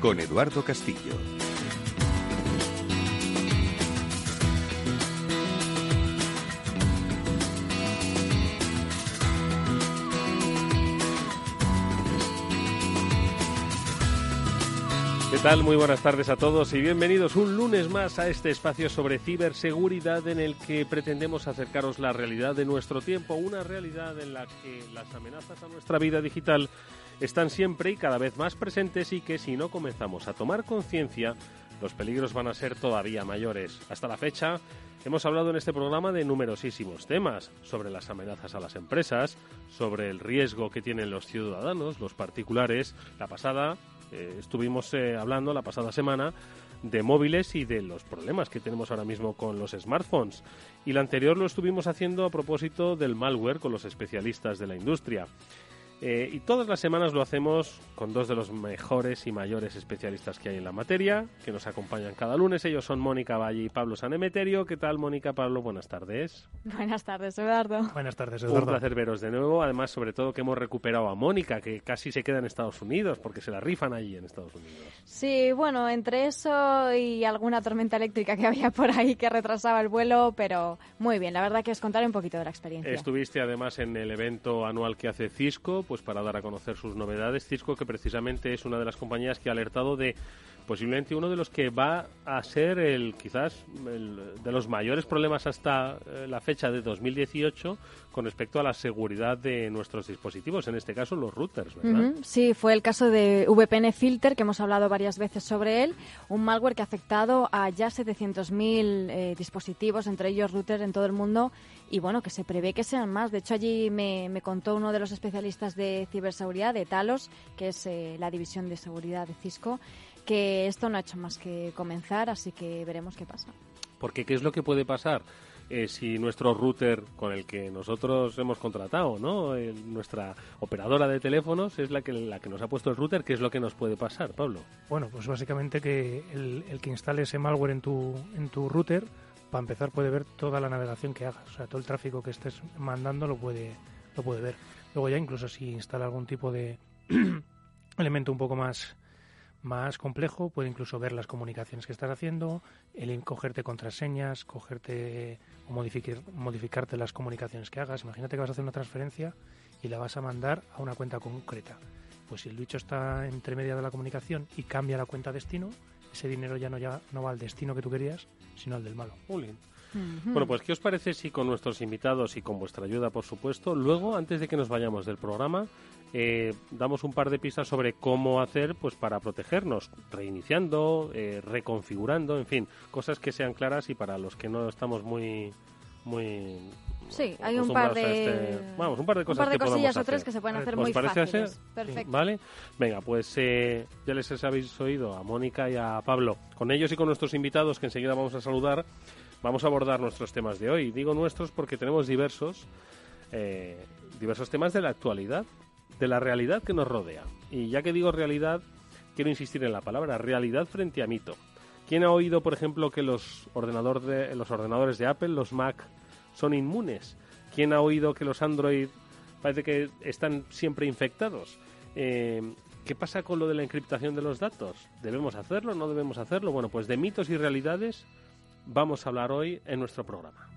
con Eduardo Castillo. ¿Qué tal? Muy buenas tardes a todos y bienvenidos un lunes más a este espacio sobre ciberseguridad en el que pretendemos acercaros la realidad de nuestro tiempo, una realidad en la que las amenazas a nuestra vida digital están siempre y cada vez más presentes y que si no comenzamos a tomar conciencia, los peligros van a ser todavía mayores. Hasta la fecha, hemos hablado en este programa de numerosísimos temas, sobre las amenazas a las empresas, sobre el riesgo que tienen los ciudadanos, los particulares. La pasada eh, estuvimos eh, hablando, la pasada semana, de móviles y de los problemas que tenemos ahora mismo con los smartphones. Y la anterior lo estuvimos haciendo a propósito del malware con los especialistas de la industria. Eh, y todas las semanas lo hacemos con dos de los mejores y mayores especialistas que hay en la materia, que nos acompañan cada lunes. Ellos son Mónica Valle y Pablo Sanemeterio. ¿Qué tal, Mónica, Pablo? Buenas tardes. Buenas tardes, Eduardo. Buenas tardes, Eduardo. Un placer veros de nuevo. Además, sobre todo que hemos recuperado a Mónica, que casi se queda en Estados Unidos, porque se la rifan allí en Estados Unidos. Sí, bueno, entre eso y alguna tormenta eléctrica que había por ahí que retrasaba el vuelo, pero muy bien. La verdad que es contar un poquito de la experiencia. Estuviste además en el evento anual que hace Cisco, pues para dar a conocer sus novedades. Cisco, que precisamente es una de las compañías que ha alertado de posiblemente uno de los que va a ser el quizás el, de los mayores problemas hasta eh, la fecha de 2018 con respecto a la seguridad de nuestros dispositivos, en este caso los routers, ¿verdad? Sí, fue el caso de VPN Filter, que hemos hablado varias veces sobre él, un malware que ha afectado a ya 700.000 eh, dispositivos, entre ellos routers en todo el mundo, y bueno, que se prevé que sean más. De hecho, allí me, me contó uno de los especialistas de ciberseguridad, de Talos, que es eh, la división de seguridad de Cisco, que esto no ha hecho más que comenzar, así que veremos qué pasa. Porque ¿qué es lo que puede pasar? Eh, si nuestro router con el que nosotros hemos contratado, ¿no? Eh, nuestra operadora de teléfonos es la que, la que nos ha puesto el router, ¿qué es lo que nos puede pasar, Pablo? Bueno, pues básicamente que el, el que instale ese malware en tu, en tu router, para empezar puede ver toda la navegación que hagas, o sea, todo el tráfico que estés mandando lo puede, lo puede ver. Luego ya incluso si instala algún tipo de elemento un poco más más complejo, puede incluso ver las comunicaciones que estás haciendo, el cogerte contraseñas, cogerte o modificar, modificarte las comunicaciones que hagas. Imagínate que vas a hacer una transferencia y la vas a mandar a una cuenta concreta. Pues si el bicho está entre media de la comunicación y cambia la cuenta destino, ese dinero ya no, ya no va al destino que tú querías, sino al del malo. Bueno, pues ¿qué os parece si con nuestros invitados y con vuestra ayuda, por supuesto, luego, antes de que nos vayamos del programa, eh, damos un par de pistas sobre cómo hacer pues para protegernos, reiniciando, eh, reconfigurando, en fin, cosas que sean claras y para los que no estamos muy muy Sí, hay un par de este, vamos, un par de cosas un par de que cosillas o tres que se pueden hacer ¿Os muy parece fáciles. Hacer? Perfecto. ¿Vale? Venga, pues eh, ya les habéis oído a Mónica y a Pablo. Con ellos y con nuestros invitados que enseguida vamos a saludar, vamos a abordar nuestros temas de hoy. Digo nuestros porque tenemos diversos eh, diversos temas de la actualidad de la realidad que nos rodea. Y ya que digo realidad, quiero insistir en la palabra realidad frente a mito. ¿Quién ha oído, por ejemplo, que los, ordenador de, los ordenadores de Apple, los Mac, son inmunes? ¿Quién ha oído que los Android parece que están siempre infectados? Eh, ¿Qué pasa con lo de la encriptación de los datos? ¿Debemos hacerlo? ¿No debemos hacerlo? Bueno, pues de mitos y realidades vamos a hablar hoy en nuestro programa.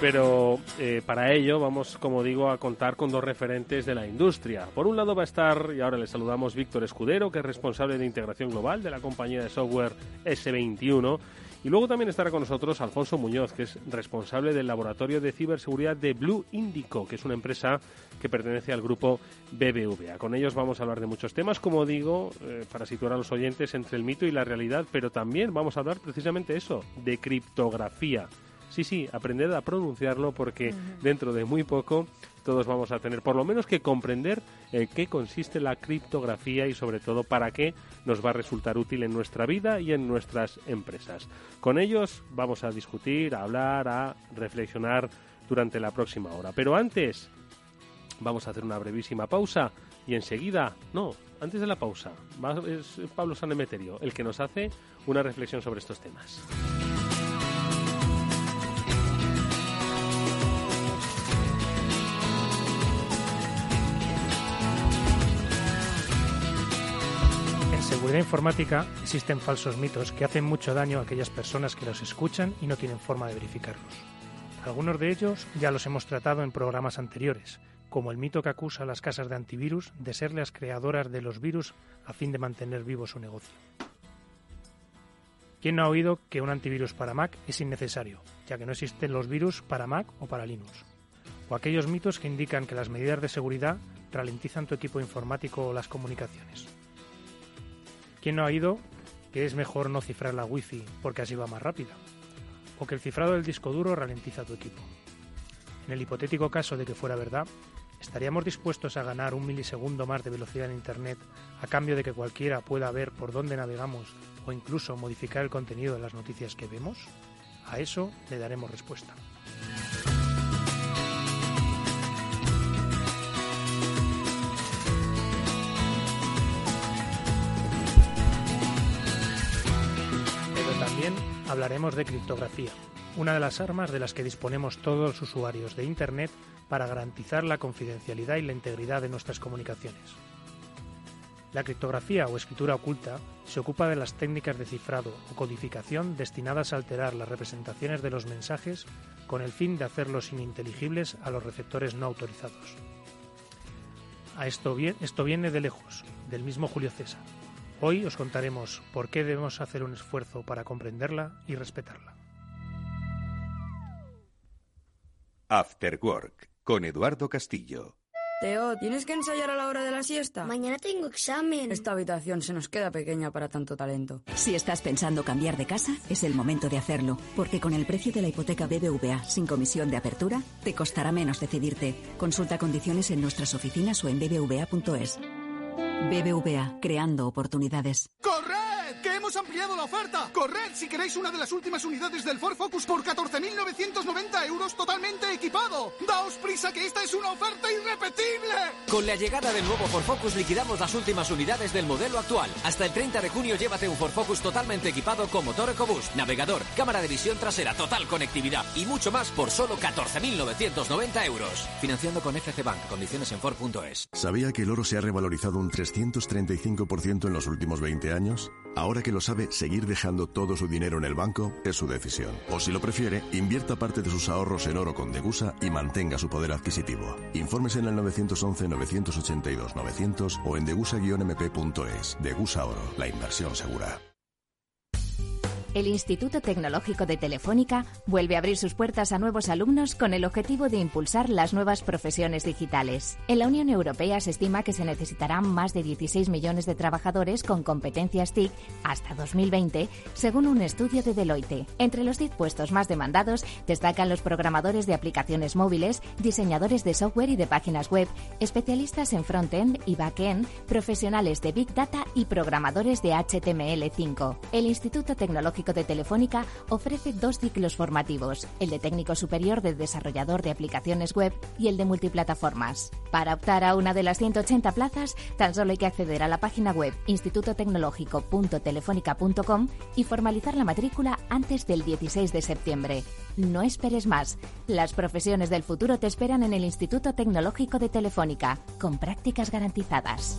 Pero eh, para ello vamos, como digo, a contar con dos referentes de la industria. Por un lado va a estar, y ahora le saludamos, Víctor Escudero, que es responsable de integración global de la compañía de software S21. Y luego también estará con nosotros Alfonso Muñoz, que es responsable del laboratorio de ciberseguridad de Blue Indico, que es una empresa que pertenece al grupo BBVA. Con ellos vamos a hablar de muchos temas, como digo, eh, para situar a los oyentes entre el mito y la realidad, pero también vamos a hablar precisamente eso, de criptografía. Sí, sí, aprended a pronunciarlo porque uh -huh. dentro de muy poco todos vamos a tener por lo menos que comprender en qué consiste la criptografía y sobre todo para qué nos va a resultar útil en nuestra vida y en nuestras empresas. Con ellos vamos a discutir, a hablar, a reflexionar durante la próxima hora. Pero antes vamos a hacer una brevísima pausa y enseguida, no, antes de la pausa, es Pablo Sanemeterio el que nos hace una reflexión sobre estos temas. Seguridad informática existen falsos mitos que hacen mucho daño a aquellas personas que los escuchan y no tienen forma de verificarlos. Algunos de ellos ya los hemos tratado en programas anteriores, como el mito que acusa a las casas de antivirus de ser las creadoras de los virus a fin de mantener vivo su negocio. ¿Quién no ha oído que un antivirus para Mac es innecesario, ya que no existen los virus para Mac o para Linux? O aquellos mitos que indican que las medidas de seguridad ralentizan tu equipo informático o las comunicaciones. ¿Quién no ha oído que es mejor no cifrar la Wi-Fi porque así va más rápida? O que el cifrado del disco duro ralentiza tu equipo. En el hipotético caso de que fuera verdad, ¿Estaríamos dispuestos a ganar un milisegundo más de velocidad en Internet a cambio de que cualquiera pueda ver por dónde navegamos o incluso modificar el contenido de las noticias que vemos? A eso le daremos respuesta. Hablaremos de criptografía, una de las armas de las que disponemos todos los usuarios de Internet para garantizar la confidencialidad y la integridad de nuestras comunicaciones. La criptografía o escritura oculta se ocupa de las técnicas de cifrado o codificación destinadas a alterar las representaciones de los mensajes con el fin de hacerlos ininteligibles a los receptores no autorizados. A esto, esto viene de lejos, del mismo Julio César. Hoy os contaremos por qué debemos hacer un esfuerzo para comprenderla y respetarla. After Work con Eduardo Castillo. Teo, ¿tienes que ensayar a la hora de la siesta? Mañana tengo examen. Esta habitación se nos queda pequeña para tanto talento. Si estás pensando cambiar de casa, es el momento de hacerlo, porque con el precio de la hipoteca BBVA sin comisión de apertura, te costará menos decidirte. Consulta condiciones en nuestras oficinas o en bbva.es. BBVA, creando oportunidades. ¡Corre! ¡Que hemos ampliado la oferta! ¡Corred si queréis una de las últimas unidades del Ford Focus por 14.990 euros totalmente equipado! ¡Daos prisa que esta es una oferta irrepetible! Con la llegada del nuevo Ford Focus liquidamos las últimas unidades del modelo actual. Hasta el 30 de junio llévate un Ford Focus totalmente equipado con motor EcoBoost, navegador, cámara de visión trasera, total conectividad y mucho más por solo 14.990 euros. Financiando con FC Bank. Condiciones en Ford.es. ¿Sabía que el oro se ha revalorizado un 335% en los últimos 20 años? Ahora que lo sabe, seguir dejando todo su dinero en el banco es su decisión. O si lo prefiere, invierta parte de sus ahorros en oro con Degusa y mantenga su poder adquisitivo. Infórmese en el 911-982-900 o en degusa-mp.es. Degusa Oro, la inversión segura. El Instituto Tecnológico de Telefónica vuelve a abrir sus puertas a nuevos alumnos con el objetivo de impulsar las nuevas profesiones digitales. En la Unión Europea se estima que se necesitarán más de 16 millones de trabajadores con competencias TIC hasta 2020, según un estudio de Deloitte. Entre los 10 puestos más demandados destacan los programadores de aplicaciones móviles, diseñadores de software y de páginas web, especialistas en front-end y back-end, profesionales de Big Data y programadores de HTML5. El Instituto Tecnológico de Telefónica ofrece dos ciclos formativos, el de técnico superior de desarrollador de aplicaciones web y el de multiplataformas. Para optar a una de las 180 plazas, tan solo hay que acceder a la página web institutotecnológico.telefónica.com y formalizar la matrícula antes del 16 de septiembre. No esperes más. Las profesiones del futuro te esperan en el Instituto Tecnológico de Telefónica, con prácticas garantizadas.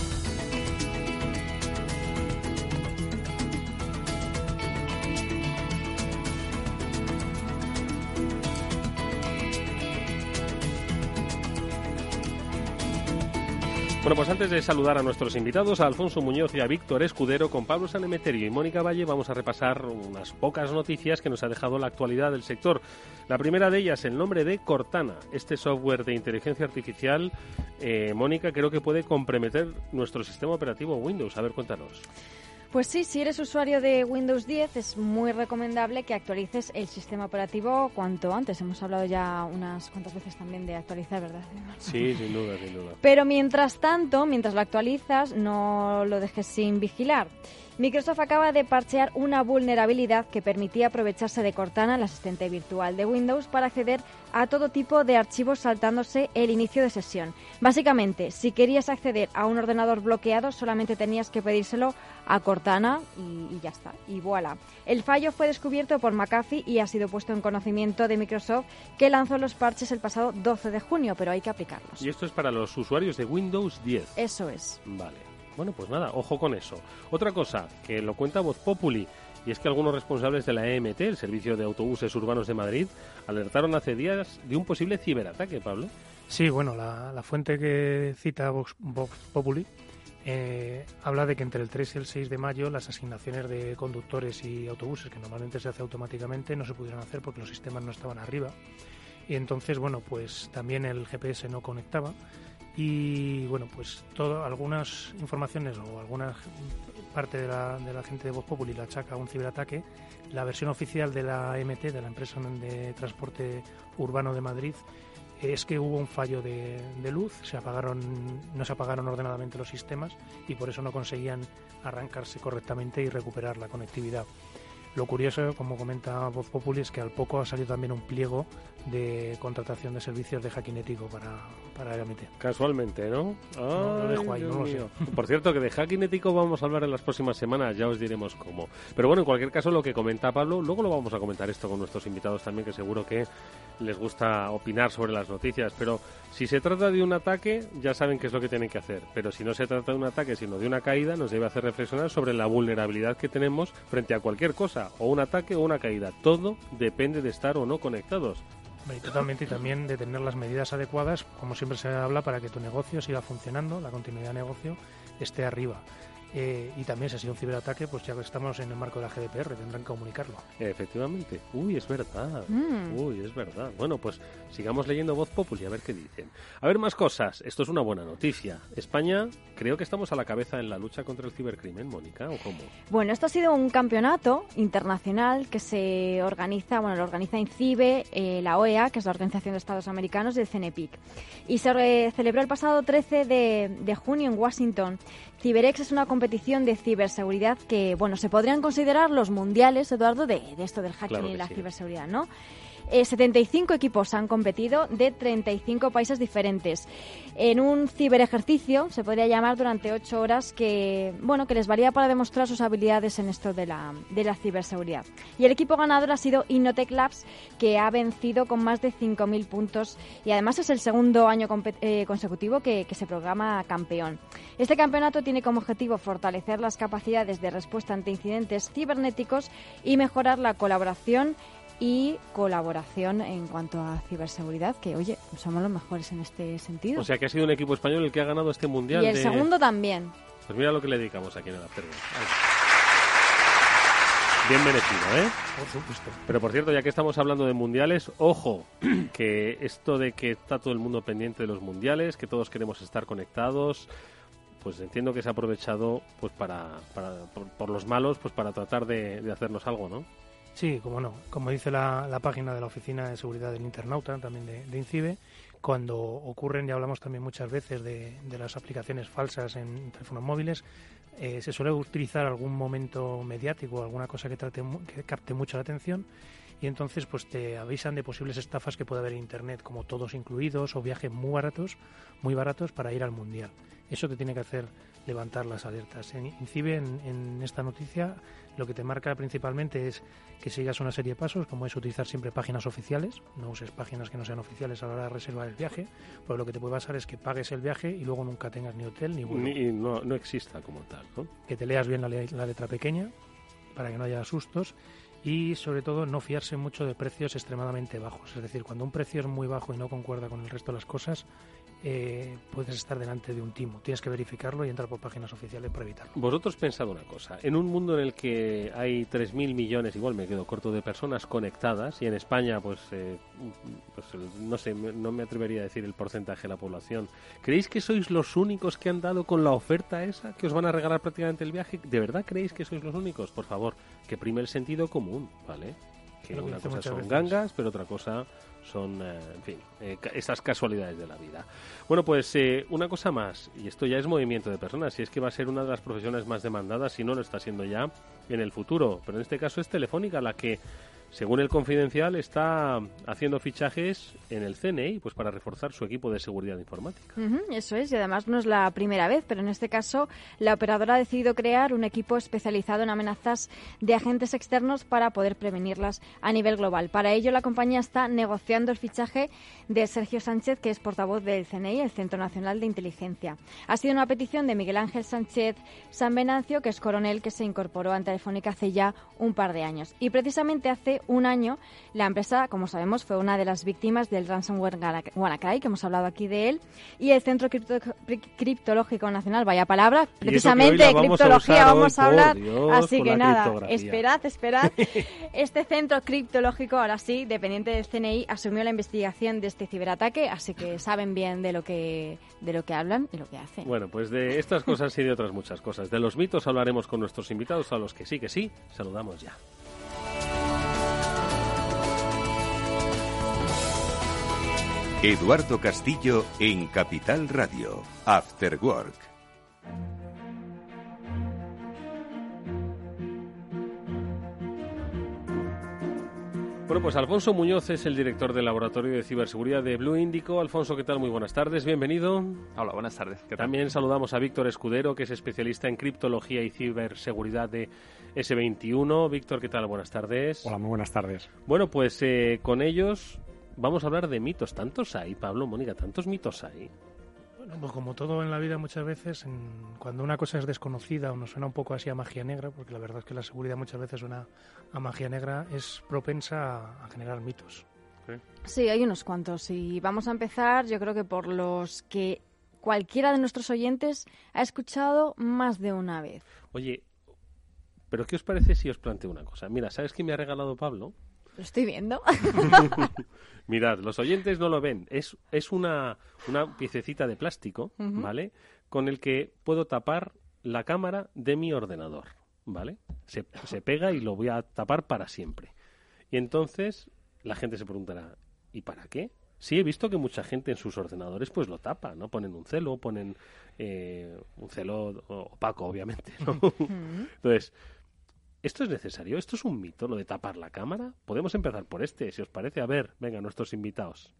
Bueno, pues antes de saludar a nuestros invitados, a Alfonso Muñoz y a Víctor Escudero, con Pablo Sanemeterio y Mónica Valle, vamos a repasar unas pocas noticias que nos ha dejado la actualidad del sector. La primera de ellas, el nombre de Cortana, este software de inteligencia artificial, eh, Mónica, creo que puede comprometer nuestro sistema operativo Windows. A ver, cuéntanos. Pues sí, si eres usuario de Windows 10 es muy recomendable que actualices el sistema operativo cuanto antes. Hemos hablado ya unas cuantas veces también de actualizar, ¿verdad? Sí, sin duda, sin duda. Pero mientras tanto, mientras lo actualizas, no lo dejes sin vigilar. Microsoft acaba de parchear una vulnerabilidad que permitía aprovecharse de Cortana, el asistente virtual de Windows, para acceder a todo tipo de archivos saltándose el inicio de sesión. Básicamente, si querías acceder a un ordenador bloqueado, solamente tenías que pedírselo a Cortana y, ya está. Y voilà. El fallo fue descubierto por McAfee y ha sido puesto en conocimiento de Microsoft, que lanzó los parches el pasado 12 de junio, pero hay que aplicarlos. Y esto es para los usuarios de Windows 10. Eso es. Vale. Bueno, pues nada, ojo con eso. Otra cosa que lo cuenta Voz Populi, y es que algunos responsables de la EMT, el Servicio de Autobuses Urbanos de Madrid, alertaron hace días de un posible ciberataque, Pablo. Sí, bueno, la, fuente que cita Vox, Populi eh, habla de que entre el 3 y el 6 de mayo las asignaciones de conductores y autobuses, que normalmente se hace automáticamente, no se pudieron hacer porque los sistemas no estaban arriba. Y entonces, bueno, pues también el GPS no conectaba y bueno, pues todo, algunas informaciones o alguna parte de la, de la gente de Voz Populi la achaca a un ciberataque. La versión oficial de la MT, de la empresa de transporte urbano de Madrid, es que hubo un fallo de, de, luz, se apagaron, no se apagaron ordenadamente los sistemas y por eso no conseguían arrancarse correctamente y recuperar la conectividad. Lo curioso, como comenta Voz Populi, es que al poco ha salido también un pliego de contratación de servicios de hackinético para, para MT. Casualmente, ¿no? lo dejo ahí, no lo sé. Por cierto, que de hackinético vamos a hablar en las próximas semanas, ya os diremos cómo. Pero bueno, en cualquier caso, lo que comenta Pablo, luego lo vamos a comentar esto con nuestros invitados también, que seguro que les gusta opinar sobre las noticias. Pero si se trata de un ataque, ya saben qué es lo que tienen que hacer. Pero si no se trata de un ataque, sino de una caída, nos debe hacer reflexionar sobre la vulnerabilidad que tenemos frente a cualquier cosa o un ataque o una caída. Todo depende de estar o no conectados. totalmente, y también de tener las medidas adecuadas, como siempre se habla, para que tu negocio siga funcionando, la continuidad de negocio esté arriba. Eh, y también si ha sido un ciberataque, pues ya que estamos en el marco de la GDPR, tendrán que comunicarlo. Efectivamente. Uy, es verdad. Mm. Uy, es verdad. Bueno, pues sigamos leyendo Voz Populi a ver qué dicen. A ver más cosas. Esto es una buena noticia. España, creo que estamos a la cabeza en la lucha contra el cibercrimen, Mónica, ¿o cómo? Bueno, esto ha sido un campeonato internacional que se organiza, bueno, lo organiza INCIBE, eh, la OEA, que es la Organización de Estados Americanos, y el CNEPIC. Y se celebró el pasado 13 de, de junio en Washington. CiberEx es una competición de ciberseguridad que, bueno, se podrían considerar los mundiales, Eduardo, de, esto del hacking y la ciberseguridad, ¿no? 75 eh, equipos han competido de 35 países diferentes en un ciberejercicio, se podría llamar, durante ocho horas que, bueno, que les valía para demostrar sus habilidades en esto de la, de la ciberseguridad. Y el equipo ganador ha sido Innotech Labs, que ha vencido con más de 5.000 puntos y además es el segundo año eh, consecutivo que, que se programa campeón. Este campeonato tiene como objetivo fortalecer las capacidades de respuesta ante incidentes cibernéticos y mejorar la colaboración y colaboración en cuanto a ciberseguridad, que oye, somos los mejores en este sentido. O sea que ha sido un equipo español el que ha ganado este mundial. Y el segundo también. Pues mira lo que le dedicamos aquí en el Afterworld. Bien merecido, ¿eh? Por supuesto. Pero por cierto, ya que estamos hablando de mundiales, ojo, que esto de que está todo el mundo pendiente de los mundiales, que todos queremos estar conectados, pues entiendo que se ha aprovechado pues para, para por, los malos, pues para tratar de, de hacernos algo, ¿no? Sí, como no. Como dice la, la, página de la Oficina de Seguridad del Internauta, también de, INCIBE, cuando ocurren, ya hablamos también muchas veces de, de las aplicaciones falsas en teléfonos móviles, eh, se suele utilizar algún momento mediático, alguna cosa que, trate, que capte mucho la atención y entonces pues te avisan de posibles estafas que puede haber en internet, como todos incluidos o viajes muy baratos, muy baratos para ir al mundial. Eso te tiene que hacer levantar las alertas. En INCIBE, en, esta noticia, lo que te marca principalmente es que sigas una serie de pasos, como es utilizar siempre páginas oficiales, no uses páginas que no sean oficiales a la hora de reservar el viaje, pues lo que te puede pasar es que pagues el viaje y luego nunca tengas ni hotel ni vuelo. Ni, no, no exista como tal, ¿no? Que te leas bien la, la letra pequeña para que no haya sustos y sobre todo no fiarse mucho de precios extremadamente bajos. Es decir, cuando un precio es muy bajo y no concuerda con el resto de las cosas, eh, puedes estar delante de un timo. Tienes que verificarlo y entrar por páginas oficiales para evitarlo. Vosotros pensad una cosa. En un mundo en el que hay 3.000 millones, igual me quedo corto, de personas conectadas, y en España, pues, eh, pues no sé, no me atrevería a decir el porcentaje de la población, ¿creéis que sois los únicos que han dado con la oferta esa, que os van a regalar prácticamente el viaje? ¿De verdad creéis que sois los únicos? Por favor, que prime el sentido común, ¿vale? Que una cosa son gangas, pero otra cosa son, eh, en fin, eh, estas casualidades de la vida. Bueno, pues eh, una cosa más, y esto ya es movimiento de personas, y es que va a ser una de las profesiones más demandadas, si no lo está siendo ya, en el futuro. Pero en este caso es Telefónica la que según el Confidencial, está haciendo fichajes en el CNI pues para reforzar su equipo de seguridad informática. eso es, y además no es la primera vez, pero en este caso la operadora ha decidido crear un equipo especializado en amenazas de agentes externos para poder prevenirlas a nivel global. Para ello, la compañía está negociando el fichaje de Sergio Sánchez, que es portavoz del CNI, el Centro Nacional de Inteligencia. Ha sido una petición de Miguel Ángel Sánchez San Venancio, que es coronel que se incorporó a Telefónica hace ya un par de años. Y precisamente hace un año, la empresa, como sabemos, fue una de las víctimas del ransomware WannaCry, que hemos hablado aquí de él, y el Centro Criptológico Nacional, vaya palabra, precisamente de criptología vamos a hablar, así que nada, esperad, esperad. este Centro Criptológico, ahora sí, dependiente del CNI, asumió la investigación de este ciberataque, así que saben bien de lo que, de lo que hablan y lo que hacen. Bueno, pues de estas cosas y de otras muchas cosas. De los mitos hablaremos con nuestros invitados, a los que sí que sí, saludamos ya. Eduardo Castillo en Capital Radio, After Work. Bueno, pues Alfonso Muñoz es el director del Laboratorio de Ciberseguridad de Blue Indico. Alfonso, ¿qué tal? Muy buenas tardes, bienvenido. Hola, buenas tardes. También saludamos a Víctor Escudero, que es especialista en criptología y ciberseguridad de S21. Víctor, ¿qué tal? Buenas tardes. Hola, muy buenas tardes. Bueno, pues eh, con ellos vamos a hablar de mitos. ¿Tantos hay, Pablo, Mónica? ¿Tantos mitos hay? Bueno, pues como todo en la vida muchas veces, cuando una cosa es desconocida o nos suena un poco así a magia negra, porque la verdad es que la seguridad muchas veces suena a magia negra, es propensa a, generar mitos. Sí, hay unos cuantos. Y vamos a empezar, yo creo que por los que cualquiera de nuestros oyentes ha escuchado más de una vez. Oye, pero ¿qué os parece si os planteo una cosa? Mira, ¿sabes qué me ha regalado Pablo? Lo estoy viendo. Mirad, los oyentes no lo ven. Es, es una, una piececita de plástico, ¿vale? Con el que puedo tapar la cámara de mi ordenador, ¿vale? Se, se pega y lo voy a tapar para siempre. Y entonces la gente se preguntará, ¿y para qué? Sí, he visto que mucha gente en sus ordenadores pues lo tapa, ¿no? Ponen un celo, ponen eh, un celo opaco, obviamente, ¿no? Entonces, ¿Esto es necesario? ¿Esto es un mito, lo de tapar la cámara? Podemos empezar por este, si os parece. A ver, venga, nuestros invitados.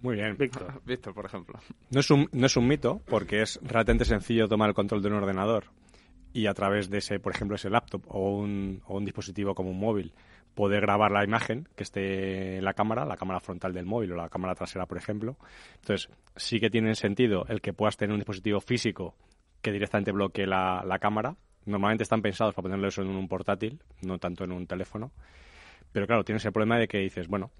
Muy bien. Víctor. Víctor, por ejemplo. No es, un, no es un mito, porque es relativamente sencillo tomar el control de un ordenador y a través de ese, por ejemplo, ese laptop o un, o un dispositivo como un móvil, poder grabar la imagen que esté en la cámara, la cámara frontal del móvil o la cámara trasera, por ejemplo. Entonces, sí que tiene sentido el que puedas tener un dispositivo físico que directamente bloquee la, la cámara Normalmente están pensados para ponerlo eso en un portátil, no tanto en un teléfono. Pero claro, tienes el problema de que dices, bueno,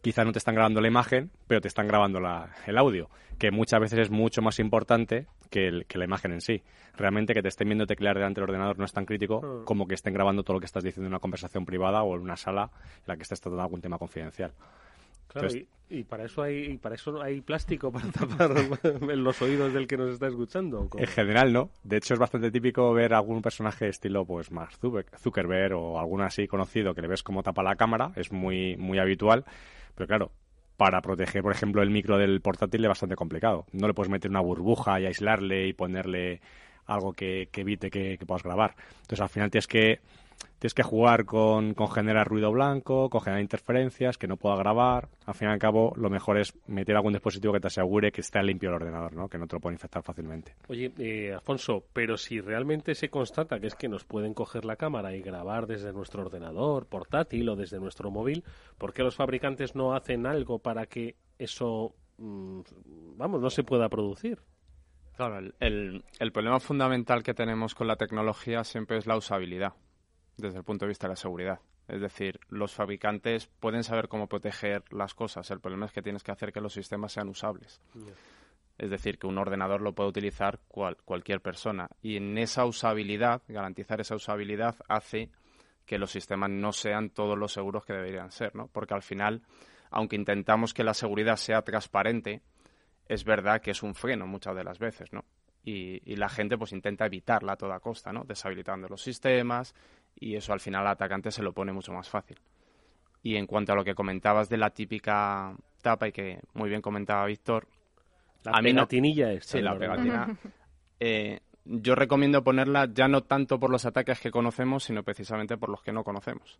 quizá no te están grabando la imagen, pero te están grabando el audio, que muchas veces es mucho más importante que, la imagen en sí. Realmente que te estén viendo teclear delante del ordenador no es tan crítico hmm. como que estén grabando todo lo que estás diciendo en una conversación privada o en una sala en la que estés tratando algún tema confidencial. Claro, y, para eso hay para eso hay plástico para tapar los oídos del que nos está escuchando. En general no. De hecho es bastante típico ver algún personaje estilo pues Mark Zuckerberg o alguno así conocido que le ves cómo tapa la cámara. Es muy muy habitual. Pero claro, para proteger, por ejemplo, el micro del portátil es bastante complicado. No le puedes meter una burbuja y aislarle y ponerle algo que, evite que, que puedas grabar. Entonces al final tienes que tienes que jugar con, generar ruido blanco, con generar interferencias, que no pueda grabar. Al fin y al cabo, lo mejor es meter algún dispositivo que te asegure que esté limpio el ordenador, ¿no? que no te lo puede infectar fácilmente. Oye, eh, Alfonso, pero si realmente se constata que es que nos pueden coger la cámara y grabar desde nuestro ordenador portátil o desde nuestro móvil, ¿por qué los fabricantes no hacen algo para que eso, mm, vamos, no se pueda producir? Claro, el, el problema fundamental que tenemos con la tecnología siempre es la usabilidad desde el punto de vista de la seguridad. Es decir, los fabricantes pueden saber cómo proteger las cosas. El problema es que tienes que hacer que los sistemas sean usables. Es decir, que un ordenador lo puede utilizar cualquier persona. Y en esa usabilidad, garantizar esa usabilidad hace que los sistemas no sean todos los seguros que deberían ser, ¿no? Porque al final, aunque intentamos que la seguridad sea transparente, es verdad que es un freno muchas de las veces, ¿no? Y, la gente pues intenta evitarla a toda costa, ¿no? Deshabilitando los sistemas y eso al final al atacante se lo pone mucho más fácil. Y en cuanto a lo que comentabas de la típica tapa y que muy bien comentaba Víctor, la a pegatinilla es. Sí, la pegatina. Eh, yo recomiendo ponerla ya no tanto por los ataques que conocemos, sino precisamente por los que no conocemos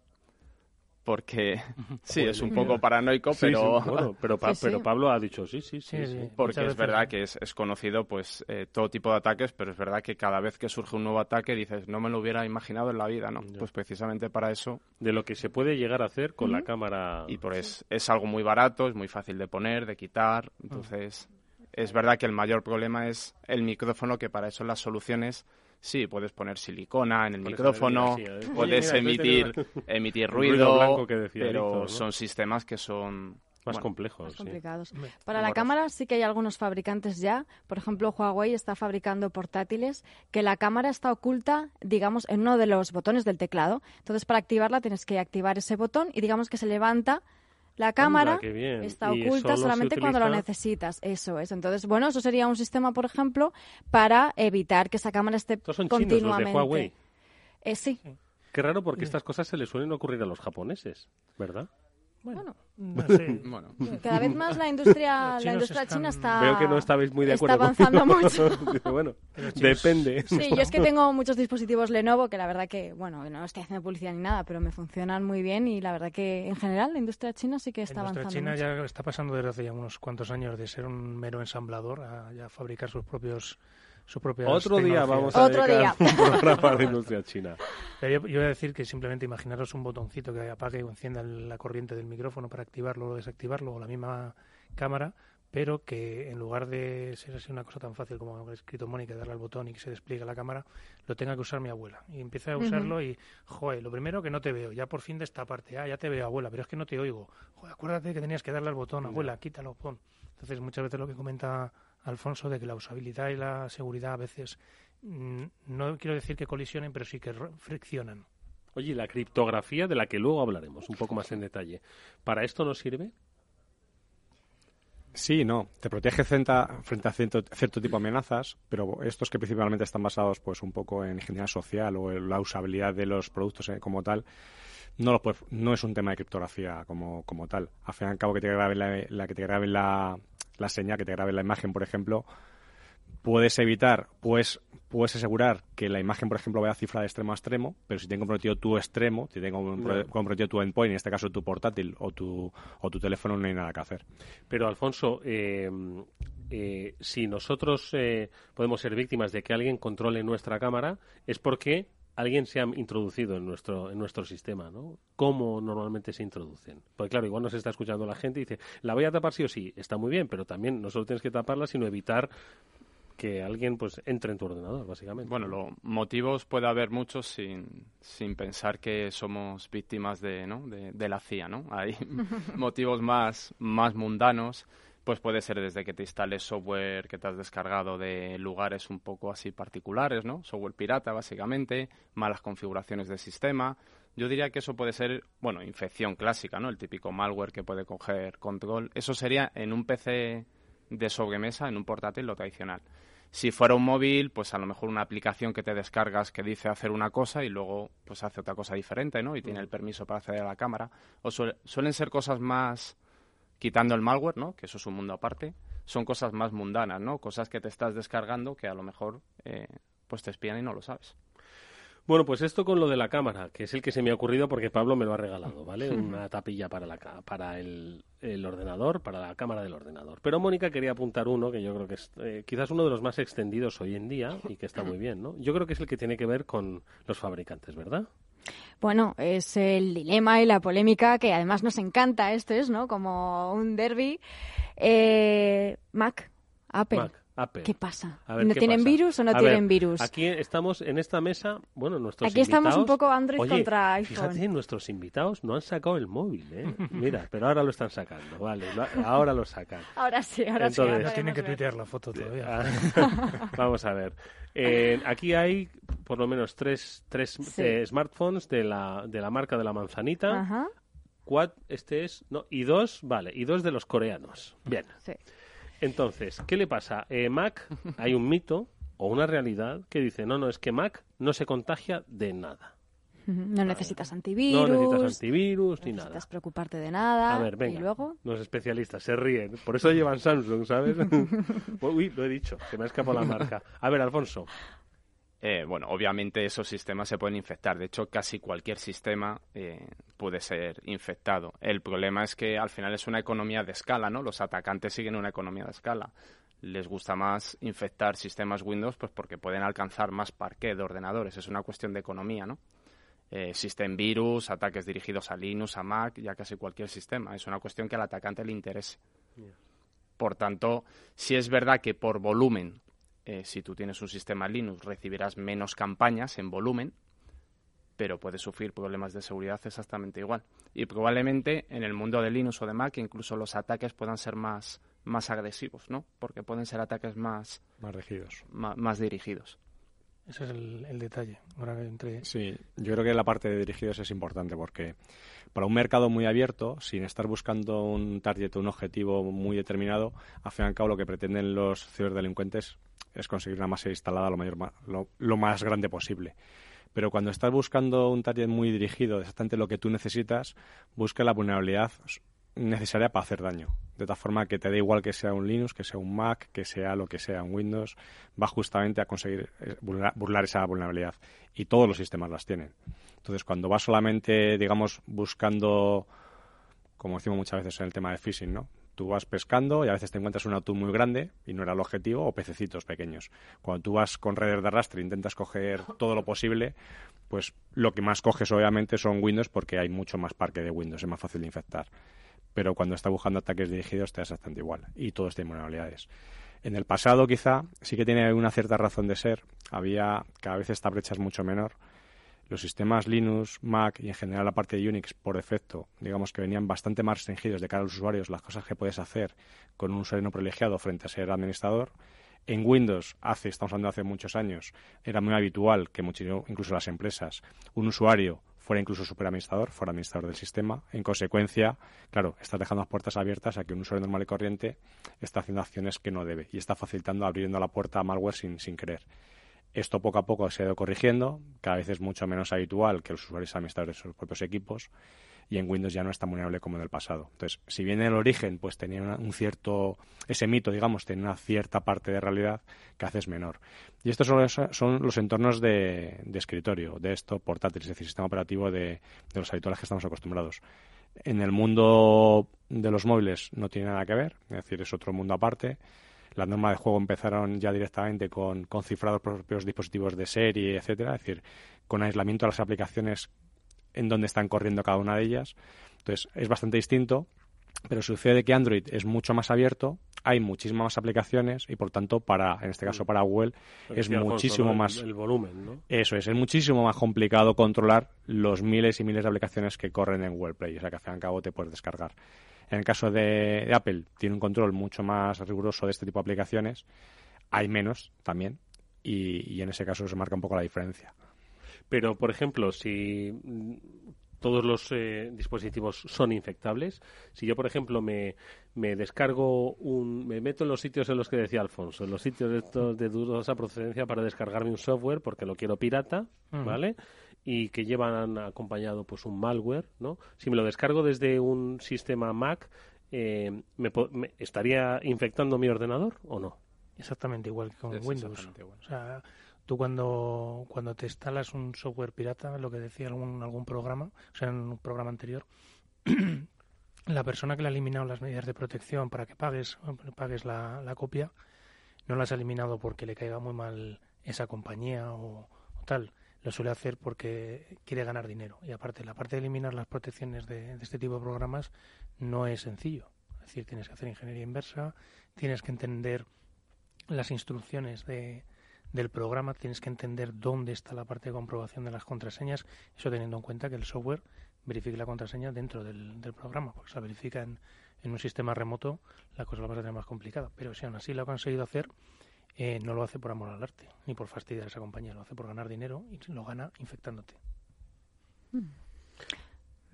porque sí, es un poco paranoico, pero... pero, pero Pablo ha dicho sí, sí, sí. porque es verdad que es, es conocido pues eh, todo tipo de ataques, pero es verdad que cada vez que surge un nuevo ataque dices, no me lo hubiera imaginado en la vida, ¿no? Pues precisamente para eso... De lo que se puede llegar a hacer con la cámara... Y por es, es algo muy barato, es muy fácil de poner, de quitar, entonces... Es verdad que el mayor problema es el micrófono, que para eso las soluciones Sí, puedes poner silicona en el micrófono, ¿eh? puedes emitir, emitir ruido, pero son sistemas que son más complejos. Más complicados. Para la cámara sí que hay algunos fabricantes ya. Por ejemplo, Huawei está fabricando portátiles que la cámara está oculta, digamos, en uno de los botones del teclado. Entonces, para activarla tienes que activar ese botón y digamos que se levanta la cámara está oculta solamente cuando lo necesitas. Eso es. Entonces, bueno, eso sería un sistema, por ejemplo, para evitar que esa cámara esté continuamente. de Huawei. Eh, sí. Qué raro porque estas cosas se le suelen ocurrir a los japoneses, ¿verdad? Bueno, bueno. cada vez más la industria, la industria china está. Veo que no estabais muy de acuerdo. Está avanzando mucho. bueno, depende. Sí, yo es que tengo muchos dispositivos Lenovo que la verdad que, bueno, no estoy haciendo publicidad ni nada, pero me funcionan muy bien y la verdad que en general la industria china sí que está avanzando. La industria china ya está pasando desde hace ya unos cuantos años de ser un mero ensamblador a ya fabricar sus propios otro día vamos a Otro día. un programa de industria china. yo, voy a decir que simplemente imaginaros un botoncito que apague o encienda la corriente del micrófono para activarlo o desactivarlo, o la misma cámara, pero que en lugar de ser así una cosa tan fácil como ha escrito Mónica, darle al botón y que se despliegue la cámara, lo tenga que usar mi abuela. Y empieza a usarlo y, joder, lo primero que no te veo, ya por fin de esta parte, ah, ya te veo, abuela, pero es que no te oigo. Joder, acuérdate que tenías que darle al botón, abuela, quítalo, pon. Entonces, muchas veces lo que comenta Alfonso, de que la usabilidad y la seguridad a veces mm, no quiero decir que colisionen, pero sí que friccionan. Oye, la criptografía de la que luego hablaremos un poco más en detalle, ¿para esto nos sirve? Sí, no. Te protege frente a, frente a cierto, tipo de amenazas, pero estos que principalmente están basados pues un poco en ingeniería social o en la usabilidad de los productos eh, como tal, no, lo no es un tema de criptografía como, como tal. Al fin y al cabo que te graben la, la que te graben la, la señal, que te grabe la imagen, por ejemplo, puedes evitar, pues puedes asegurar que la imagen, por ejemplo, vaya cifra de extremo a extremo, pero si tengo comprometido tu extremo, si tengo comprometido tu endpoint, en este caso tu portátil o tu, o tu teléfono, no hay nada que hacer. Pero, Alfonso, eh, eh, si nosotros eh, podemos ser víctimas de que alguien controle nuestra cámara, es porque alguien se ha introducido en nuestro, en nuestro sistema, ¿no? ¿Cómo normalmente se introducen? Porque claro, igual nos está escuchando la gente y dice, la voy a tapar sí o sí, está muy bien, pero también no solo tienes que taparla, sino evitar que alguien pues entre en tu ordenador, básicamente. Bueno, los motivos puede haber muchos sin, sin pensar que somos víctimas de, ¿no? de, de la CIA, ¿no? Hay motivos más, más mundanos pues puede ser desde que te instales software que te has descargado de lugares un poco así particulares, ¿no? Software pirata, básicamente, malas configuraciones del sistema. Yo diría que eso puede ser, bueno, infección clásica, ¿no? El típico malware que puede coger control. Eso sería en un PC de sobremesa, en un portátil, lo tradicional. Si fuera un móvil, pues a lo mejor una aplicación que te descargas que dice hacer una cosa y luego pues hace otra cosa diferente, ¿no? Y tiene el permiso para acceder a la cámara. O suelen ser cosas más quitando el malware, ¿no? Que eso es un mundo aparte, son cosas más mundanas, ¿no? Cosas que te estás descargando que a lo mejor eh, pues te espían y no lo sabes. Bueno, pues esto con lo de la cámara, que es el que se me ha ocurrido porque Pablo me lo ha regalado, ¿vale? Una tapilla para, la, para el, ordenador, para la cámara del ordenador. Pero Mónica quería apuntar uno que yo creo que es eh, quizás uno de los más extendidos hoy en día y que está muy bien, ¿no? Yo creo que es el que tiene que ver con los fabricantes, ¿verdad? Bueno, es el dilema y la polémica que además nos encanta. Esto es, ¿no? Como un derby. Eh, Mac, Apple. Apple. ¿Qué pasa? Ver, ¿No ¿qué tienen pasa? virus o no A tienen ver, virus? Aquí estamos en esta mesa, bueno, nuestros Aquí estamos un poco Android Oye, contra iPhone. Fíjate, nuestros invitados no han sacado el móvil, ¿eh? Mira, pero ahora lo están sacando, vale, lo- ahora lo sacan. Ahora sí, ahora sí. Entonces- ahora No tienen que tuitear la foto todavía. Vamos a ver. Eh, aquí hay por lo menos tres, tres Sí. eh, smartphones de la, de la marca de la manzanita. Ajá. Cuat- este es, no, y dos, vale, y dos de los coreanos. Bien. Sí. Entonces, ¿qué le pasa? Eh, Mac, hay un mito o una realidad que dice, no, no, es que Mac no se contagia de nada. No necesitas antivirus. No necesitas antivirus ni no nada. necesitas preocuparte de nada. A ver, venga. Y luego. Los especialistas se ríen. Por eso llevan Samsung, ¿sabes? Uy, lo he dicho, se me ha escapado la marca. A ver, Alfonso. Eh, bueno, obviamente esos sistemas se pueden infectar. De hecho, casi cualquier sistema eh, puede ser infectado. El problema es que al final es una economía de escala, ¿no? Los atacantes siguen una economía de escala. Les gusta más infectar sistemas Windows pues porque pueden alcanzar más parqué de ordenadores. Es una cuestión de economía, ¿no? Eh, existen virus, ataques dirigidos a Linux, a Mac, ya casi cualquier sistema. Es una cuestión que al atacante le interese. Por tanto, si es verdad que por volumen, eh, si tú tienes un sistema Linux, recibirás menos campañas en volumen, pero puedes sufrir problemas de seguridad exactamente igual. Y probablemente en el mundo de Linux o de Mac incluso los ataques puedan ser más, más agresivos, ¿no? Porque pueden ser ataques más, Más más dirigidos. Ese es el, detalle. Ahora entre... Sí, yo creo que la parte de dirigidos es importante porque para un mercado muy abierto, sin estar buscando un target, un objetivo muy determinado, al fin y al cabo lo que pretenden los ciberdelincuentes es conseguir una masa instalada lo, mayor, ma- lo, lo más grande posible. Pero cuando estás buscando un target muy dirigido, exactamente lo que tú necesitas, busca la vulnerabilidad necesaria para hacer daño. De tal forma que te da igual que sea un Linux, que sea un Mac, que sea lo que sea un Windows, va justamente a conseguir eh, burlar, esa vulnerabilidad. Y todos los sistemas las tienen. Entonces, cuando vas solamente, digamos, buscando, como decimos muchas veces en el tema de phishing, ¿no? Tú vas pescando y a veces te encuentras un atún muy grande y no era el objetivo, o pececitos pequeños. Cuando tú vas con redes de arrastre e intentas coger todo lo posible, pues lo que más coges obviamente son Windows porque hay mucho más parque de Windows, es más fácil de infectar. Pero cuando estás buscando ataques dirigidos te da exactamente igual y todos tienen vulnerabilidades. En el pasado quizá sí que tiene una cierta razón de ser, había cada vez esta brecha es mucho menor. Los sistemas Linux, Mac y en general la parte de Unix por defecto, digamos que venían bastante más restringidos de cara a los usuarios, las cosas que puedes hacer con un usuario no privilegiado frente a ser administrador. En Windows, hace, estamos hablando de hace muchos años, era muy habitual que muchísimo, incluso las empresas, un usuario fuera incluso superadministrador, fuera administrador del sistema. En consecuencia, claro, estás dejando las puertas abiertas a que un usuario normal y corriente está haciendo acciones que no debe y está facilitando, abriendo la puerta a malware sin, sin querer. Esto poco a poco se ha ido corrigiendo, cada vez es mucho menos habitual que los usuarios administradores de sus propios equipos y en Windows ya no es tan vulnerable como en el pasado. Entonces, si bien en el origen pues tenía un cierto, ese mito, digamos, tenía una cierta parte de realidad que hace es menor. Y estos son, los- son los entornos de, escritorio, de esto, portátil, es decir, sistema operativo de, los habituales que estamos acostumbrados. En el mundo de los móviles no tiene nada que ver, es decir, es otro mundo aparte. Las normas de juego empezaron ya directamente con, con cifrados propios dispositivos de serie, etcétera, es decir, con aislamiento de las aplicaciones en donde están corriendo cada una de ellas. Entonces, es bastante distinto, pero sucede que Android es mucho más abierto, hay muchísimas más aplicaciones y, por tanto, para, en este caso para Google, es muchísimo más... el volumen, ¿no? Eso es, es muchísimo más complicado controlar los miles y miles de aplicaciones que corren en Google Play, o sea que al fin y al cabo te puedes descargar. En el caso de, de Apple, tiene un control mucho más riguroso de este tipo de aplicaciones, hay menos también, y, y en ese caso se marca un poco la diferencia. Pero, por ejemplo, si mm, todos los eh, dispositivos son infectables, si yo, por ejemplo, me, me descargo un... me meto en los sitios en los que decía Alfonso, en los sitios de, estos de dudosa procedencia para descargarme un software porque lo quiero pirata. ¿vale? Y que llevan acompañado pues un malware, ¿no? Si me lo descargo desde un sistema Mac, eh, ¿me, ¿estaría infectando mi ordenador o no? Exactamente igual que con Es Windows. exactamente igual. O sea, tú cuando, cuando te instalas un software pirata, lo que decía algún, algún programa, o sea, en un programa anterior, la persona que le ha eliminado las medidas de protección para que pagues, pagues la, la copia, no las ha eliminado porque le caiga muy mal esa compañía o, o tal. Lo suele hacer porque quiere ganar dinero. Y aparte, la parte de eliminar las protecciones de, de este tipo de programas no es sencillo. Es decir, tienes que hacer ingeniería inversa, tienes que entender las instrucciones de, del programa, tienes que entender dónde está la parte de comprobación de las contraseñas, eso teniendo en cuenta que el software verifique la contraseña dentro del, del programa, porque se la verifica en, un sistema remoto, la cosa la vas a tener más complicada. Pero si aún así lo ha conseguido hacer, eh, no lo hace por amor al arte, ni por fastidiar a esa compañía, lo hace por ganar dinero y lo gana infectándote. Mm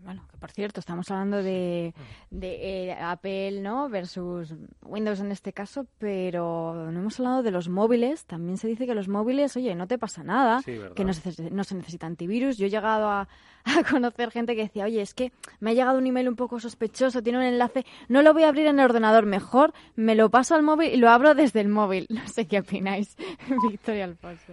bueno, que por cierto, estamos hablando de, de eh, Apple, ¿no? Versus Windows en este caso, pero no hemos hablado de los móviles. También se dice que los móviles, oye, no te pasa nada, que no se, no se, necesita antivirus. Yo he llegado a, a, conocer gente que decía, oye, es que me ha llegado un email un poco sospechoso, tiene un enlace, no lo voy a abrir en el ordenador, mejor me lo paso al móvil y lo abro desde el móvil. No sé qué opináis, Victoria Alfonso.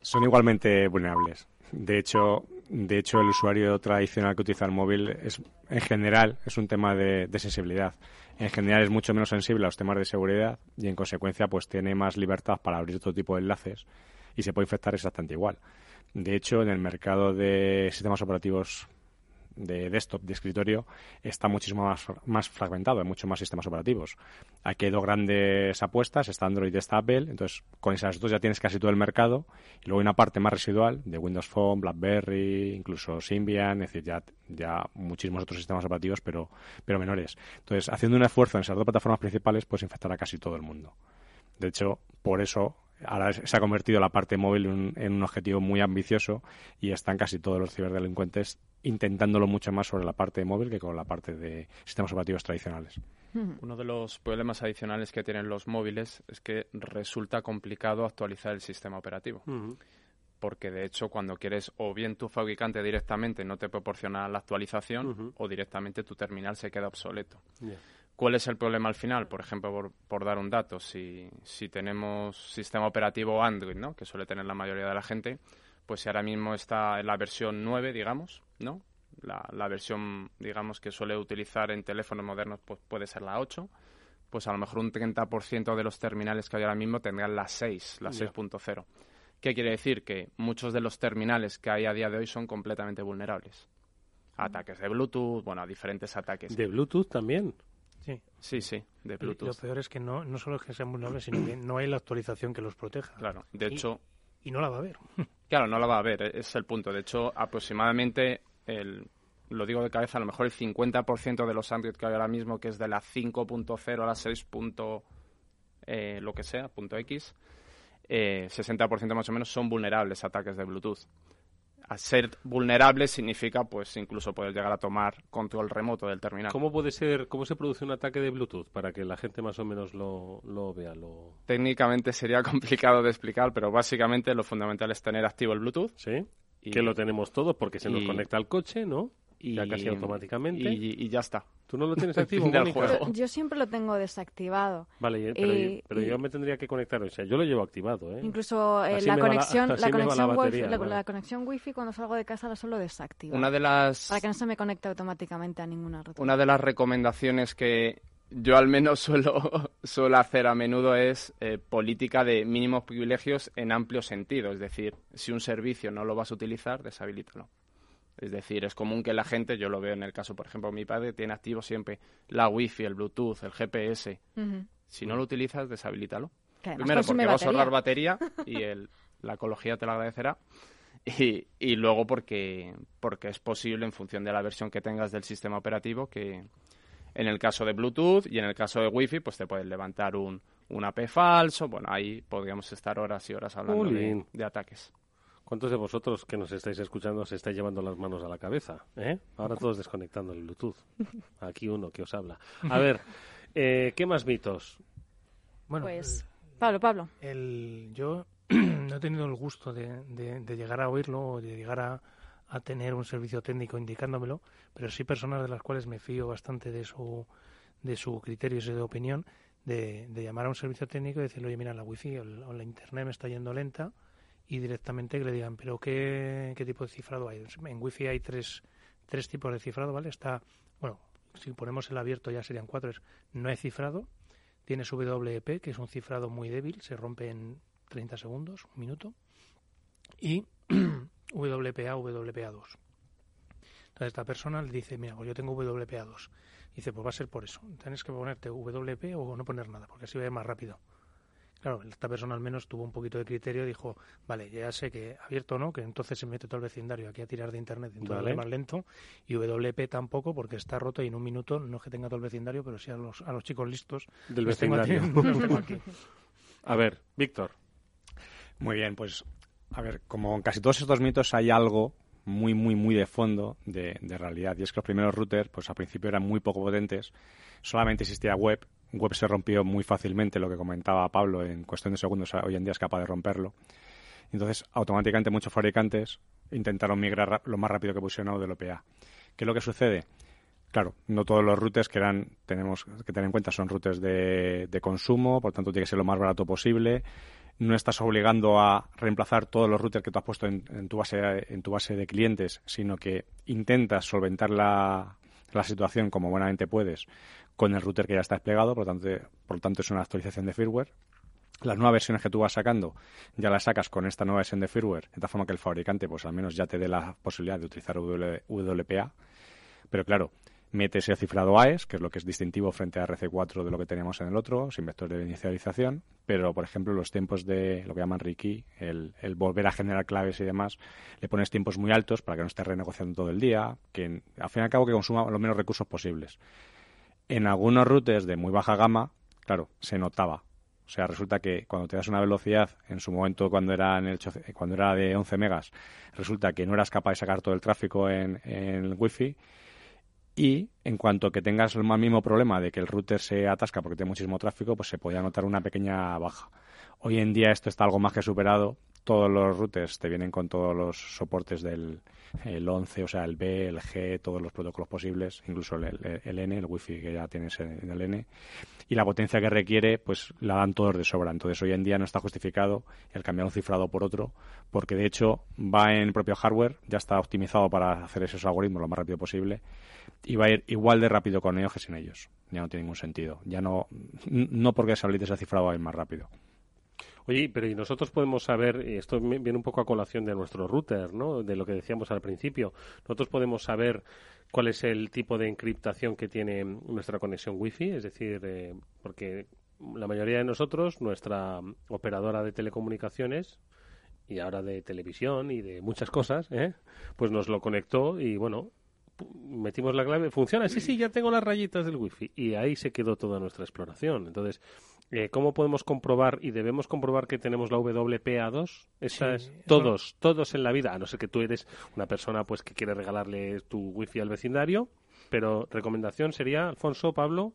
Son igualmente vulnerables. De hecho, de hecho, el usuario tradicional que utiliza el móvil es, en general, es un tema de, sensibilidad. En general es mucho menos sensible a los temas de seguridad y, en consecuencia, pues tiene más libertad para abrir otro tipo de enlaces y se puede infectar exactamente igual. De hecho, en el mercado de sistemas operativos de desktop, de escritorio, está muchísimo más, más fragmentado, hay muchos más sistemas operativos. Aquí hay dos grandes apuestas, está Android y está Apple, entonces con esas dos ya tienes casi todo el mercado, y luego hay una parte más residual de Windows Phone, BlackBerry, incluso Symbian, es decir, ya, ya muchísimos otros sistemas operativos, pero, pero menores. Entonces, haciendo un esfuerzo en esas dos plataformas principales, pues infectar a casi todo el mundo. De hecho, por eso ahora se ha convertido la parte móvil en, en, un objetivo muy ambicioso y están casi todos los ciberdelincuentes intentándolo mucho más sobre la parte móvil que con la parte de sistemas operativos tradicionales. Uno de los problemas adicionales que tienen los móviles es que resulta complicado actualizar el sistema operativo. Uh -huh. Porque de hecho, cuando quieres, o bien tu fabricante directamente no te proporciona la actualización, uh -huh. o directamente tu terminal se queda obsoleto. Yeah. ¿Cuál es el problema al final? Por ejemplo, por, por dar un dato, si, si, tenemos sistema operativo Android, ¿no? que suele tener la mayoría de la gente, pues si ahora mismo está en la versión 9, digamos, ¿no? La, la, versión, digamos, que suele utilizar en teléfonos modernos pues puede ser la 8, pues a lo mejor un 30% de los terminales que hay ahora mismo tendrán la 6, la 6.0. ¿Qué quiere decir? Que muchos de los terminales que hay a día de hoy son completamente vulnerables. Ataques de Bluetooth, bueno, diferentes ataques. ¿De Bluetooth también? Sí. Sí, sí, de Bluetooth. Lo peor es que no, no solo es que sean vulnerables, sino que no hay la actualización que los proteja. Claro, de hecho... Y, y no la va a haber. Claro, no la va a haber, es el punto. De hecho, aproximadamente, el, lo digo de cabeza, a lo mejor el 50% de los Android que hay ahora mismo, que es de la 5.0 a la 6. Eh, lo que sea, punto X, eh, 60% más o menos son vulnerables a ataques de Bluetooth. A ser vulnerable significa, pues, incluso poder llegar a tomar control remoto del terminal. ¿Cómo puede ser, cómo se produce un ataque de Bluetooth para que la gente más o menos lo, lo vea? Lo... Técnicamente sería complicado de explicar, pero básicamente lo fundamental es tener activo el Bluetooth. Sí. Y, que lo tenemos todos porque se nos y, conecta al coche, ¿no? Y, ya casi automáticamente. Y, ya está. ¿Tú no lo tienes activo? juego. Yo siempre lo tengo desactivado. Vale, pero, yo, pero yo me tendría que conectar, o sea, yo lo llevo activado, ¿eh? Incluso eh, la, conexión, la, la, conexión la, batería, wifi, la, conexión wifi cuando salgo de casa la solo desactivo. Una de las... Para que no se me conecte automáticamente a ninguna red. Una de las recomendaciones que yo al menos suelo, suelo hacer a menudo es eh, política de mínimos privilegios en amplio sentido. Es decir, si un servicio no lo vas a utilizar, deshabilítalo. Es decir, es común que la gente, yo lo veo en el caso, por ejemplo, mi padre tiene activo siempre la Wi-Fi, el Bluetooth, el GPS. Uh -huh. Si no lo utilizas, deshabilítalo. Primero porque vas a ahorrar batería y el, la ecología te lo agradecerá. Y, y, luego porque, porque es posible, en función de la versión que tengas del sistema operativo, que en el caso de Bluetooth y en el caso de Wi-Fi, pues te puedes levantar un, un AP falso. Bueno, ahí podríamos estar horas y horas hablando de, de ataques. ¿Cuántos de vosotros que nos estáis escuchando se estáis llevando las manos a la cabeza? ¿eh? Ahora todos desconectando el Bluetooth. Aquí uno que os habla. A ver, eh, ¿qué más mitos? Bueno, pues, Pablo, Pablo. El, yo no he tenido el gusto de, de, de llegar a oírlo o de llegar a, a, tener un servicio técnico indicándomelo, pero sí personas de las cuales me fío bastante de su, de su criterio y de opinión, de, de llamar a un servicio técnico y decirle, oye, mira, la wifi o la internet me está yendo lenta, y directamente que le digan, pero qué, qué tipo de cifrado hay. En Wi-Fi hay tres, tres tipos de cifrado, ¿vale? Está, bueno, si ponemos el abierto ya serían cuatro, es no hay cifrado, tienes WEP, que es un cifrado muy débil, se rompe en 30 segundos, un minuto, y WPA, WPA2. Entonces esta persona le dice, mira, pues yo tengo WPA2. Dice, pues va a ser por eso. Tienes que ponerte WP o no poner nada, porque así va a ir más rápido. Claro, esta persona al menos tuvo un poquito de criterio y dijo, vale, ya sé que abierto no, que entonces se mete todo el vecindario aquí a tirar de internet, entonces Vale. más lento, y WP tampoco porque está roto y en un minuto no es que tenga todo el vecindario, pero sí a los, a los chicos listos. Del los tengo aquí- vecindario. los tengo aquí. A ver, Víctor. Muy bien, pues a ver, como en casi todos estos mitos hay algo muy, muy, muy de fondo de, de realidad. Y es que los primeros routers, pues al principio eran muy poco potentes, solamente existía web. Web se rompió muy fácilmente, lo que comentaba Pablo, en cuestión de segundos hoy en día es capaz de romperlo. Entonces, automáticamente muchos fabricantes intentaron migrar ra- lo más rápido que pusieron a UDLPA. ¿Qué es lo que sucede? Claro, no todos los routers que eran, tenemos que tener en cuenta son routers de, consumo, por tanto tiene que ser lo más barato posible. No estás obligando a reemplazar todos los routers que tú has puesto en, en tu, base, en tu base de clientes, sino que intentas solventar la, la situación como buenamente puedes con el router que ya está desplegado, por lo tanto, por lo tanto es una actualización de firmware. Las nuevas versiones que tú vas sacando ya las sacas con esta nueva versión de firmware, de tal forma que el fabricante pues al menos ya te dé la posibilidad de utilizar WPA. Pero claro, metes el cifrado AES, que es lo que es distintivo frente a RC4 de lo que teníamos en el otro, sin vector de inicialización, pero por ejemplo los tiempos de lo que llaman Reiki, el, el volver a generar claves y demás, le pones tiempos muy altos para que no estés renegociando todo el día, que al fin y al cabo que consuma los menos recursos posibles. En algunos routers de muy baja gama, claro, se notaba. O sea, resulta que cuando te das una velocidad, en su momento cuando era, en el, ocho- cuando era de 11 megas, resulta que no eras capaz de sacar todo el tráfico en, el wifi y en cuanto que tengas el mismo problema de que el router se atasca porque tiene muchísimo tráfico, pues se podía notar una pequeña baja. Hoy en día esto está algo más que superado. Todos los routers te vienen con todos los soportes del el 11, o sea, el B, el G, todos los protocolos posibles, incluso el, N, el Wi-Fi que ya tienes en el N. Y la potencia que requiere, pues la dan todos de sobra. Entonces hoy en día no está justificado el cambiar un cifrado por otro, porque de hecho va en el propio hardware, ya está optimizado para hacer esos algoritmos lo más rápido posible y va a ir igual de rápido con ellos que sin ellos. Ya no tiene ningún sentido. Ya no, no porque se habilite ese cifrado va a ir más rápido. Oye, pero y nosotros podemos saber, esto viene un poco a colación de nuestro router, ¿no? De lo que decíamos al principio. Nosotros podemos saber cuál es el tipo de encriptación que tiene nuestra conexión Wi-Fi, es decir, eh, porque la mayoría de nosotros, nuestra operadora de telecomunicaciones y ahora de televisión y de muchas cosas, ¿eh? pues nos lo conectó y bueno, metimos la clave, funciona, sí, sí, ya tengo las rayitas del wifi y ahí se quedó toda nuestra exploración. Entonces, eh, ¿cómo podemos comprobar y debemos comprobar que tenemos la WPA2? Esa Sí, es, todos, todos en la vida, a no ser que tú eres una persona pues que quiere regalarle tu wifi al vecindario, pero recomendación sería, Alfonso, Pablo,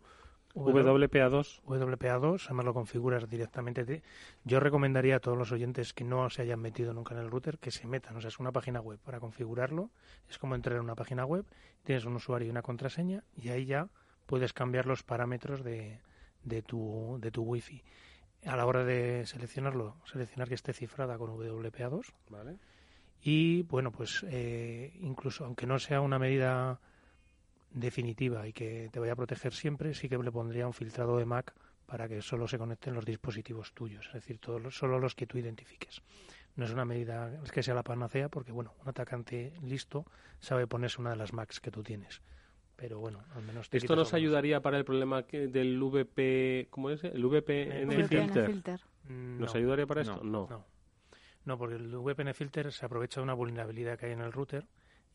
WPA2. WPA2, además lo configuras directamente. de- Yo recomendaría a todos los oyentes que no se hayan metido nunca en el router que se metan. O sea, es una página web para configurarlo. Es como entrar en una página web, tienes un usuario y una contraseña y ahí ya puedes cambiar los parámetros de, de, tu, de tu wifi. A la hora de seleccionarlo, seleccionar que esté cifrada con WPA2. Vale. Y bueno, pues eh, incluso aunque no sea una medida definitiva y que te vaya a proteger siempre, sí que le pondría un filtrado de MAC para que solo se conecten los dispositivos tuyos, es decir, todos solo los que tú identifiques. No es una medida es que sea la panacea porque, bueno, un atacante listo sabe ponerse una de las Macs que tú tienes. Pero bueno, al menos te Esto nos algunos. ayudaría para el problema que- del VP, ¿cómo es? El VPN VPN filter. filter. Mm, ¿Nos no. ayudaría para esto? No. No. No, porque el VPN filter se aprovecha de una vulnerabilidad que hay en el router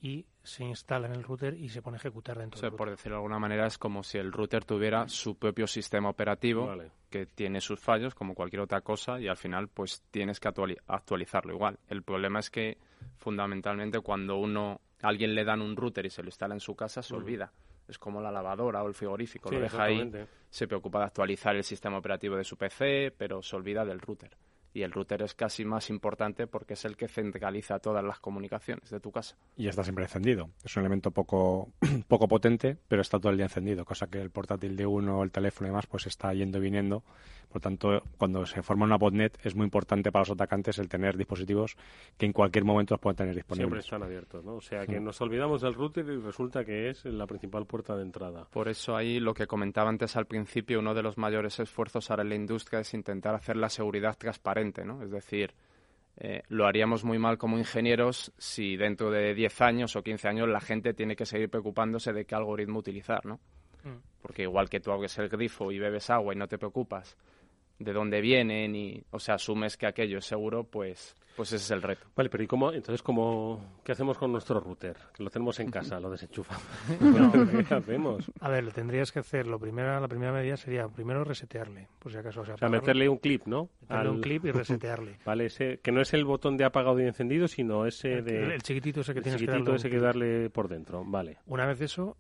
y se instala en el router y se pone a ejecutar O dentro sea, del por router. decirlo de alguna manera, es como si el router tuviera su propio sistema operativo Vale. que tiene sus fallos, como cualquier otra cosa, y al final, pues tienes que actuali- actualizarlo igual. El problema es que, fundamentalmente, cuando uno alguien le dan un router y se lo instala en su casa, se olvida. Es como la lavadora o el frigorífico. Sí, lo deja ahí, se preocupa de actualizar el sistema operativo de su PC, pero se olvida del router. Y el router es casi más importante porque es el que centraliza todas las comunicaciones de tu casa. Y está siempre encendido. Es un elemento poco, poco potente, pero está todo el día encendido, cosa que el portátil de uno, el teléfono y demás, pues está yendo y viniendo. Por tanto, cuando se forma una botnet, es muy importante para los atacantes el tener dispositivos que en cualquier momento los puedan tener Siempre disponibles. están abiertos, ¿no? O sea, que Sí. nos olvidamos del router y resulta que es la principal puerta de entrada. Por eso ahí lo que comentaba antes al principio, uno de los mayores esfuerzos ahora en la industria es intentar hacer la seguridad transparente, ¿no? Es decir, eh, lo haríamos muy mal como ingenieros si dentro de 10 años o 15 años la gente tiene que seguir preocupándose de qué algoritmo utilizar, ¿no? Mm. Porque igual que tú abres el grifo y bebes agua y no te preocupas, de dónde vienen y, o sea, asumes que aquello es seguro, pues, pues ese es el reto. Vale, pero ¿y cómo, entonces, cómo, qué hacemos con nuestro router? Que lo tenemos en casa, lo desenchufamos. No. ¿Qué hacemos? A ver, lo tendrías que hacer. Lo primera, la primera medida sería primero resetearle, por si acaso. O sea, O sea, apagarlo, meterle un clip, ¿no? meterle un clip y resetearle. Vale, ese, que no es el botón de apagado y encendido, sino ese El- de... el chiquitito ese que el tienes que darle ese que darle por dentro, vale. Una vez eso,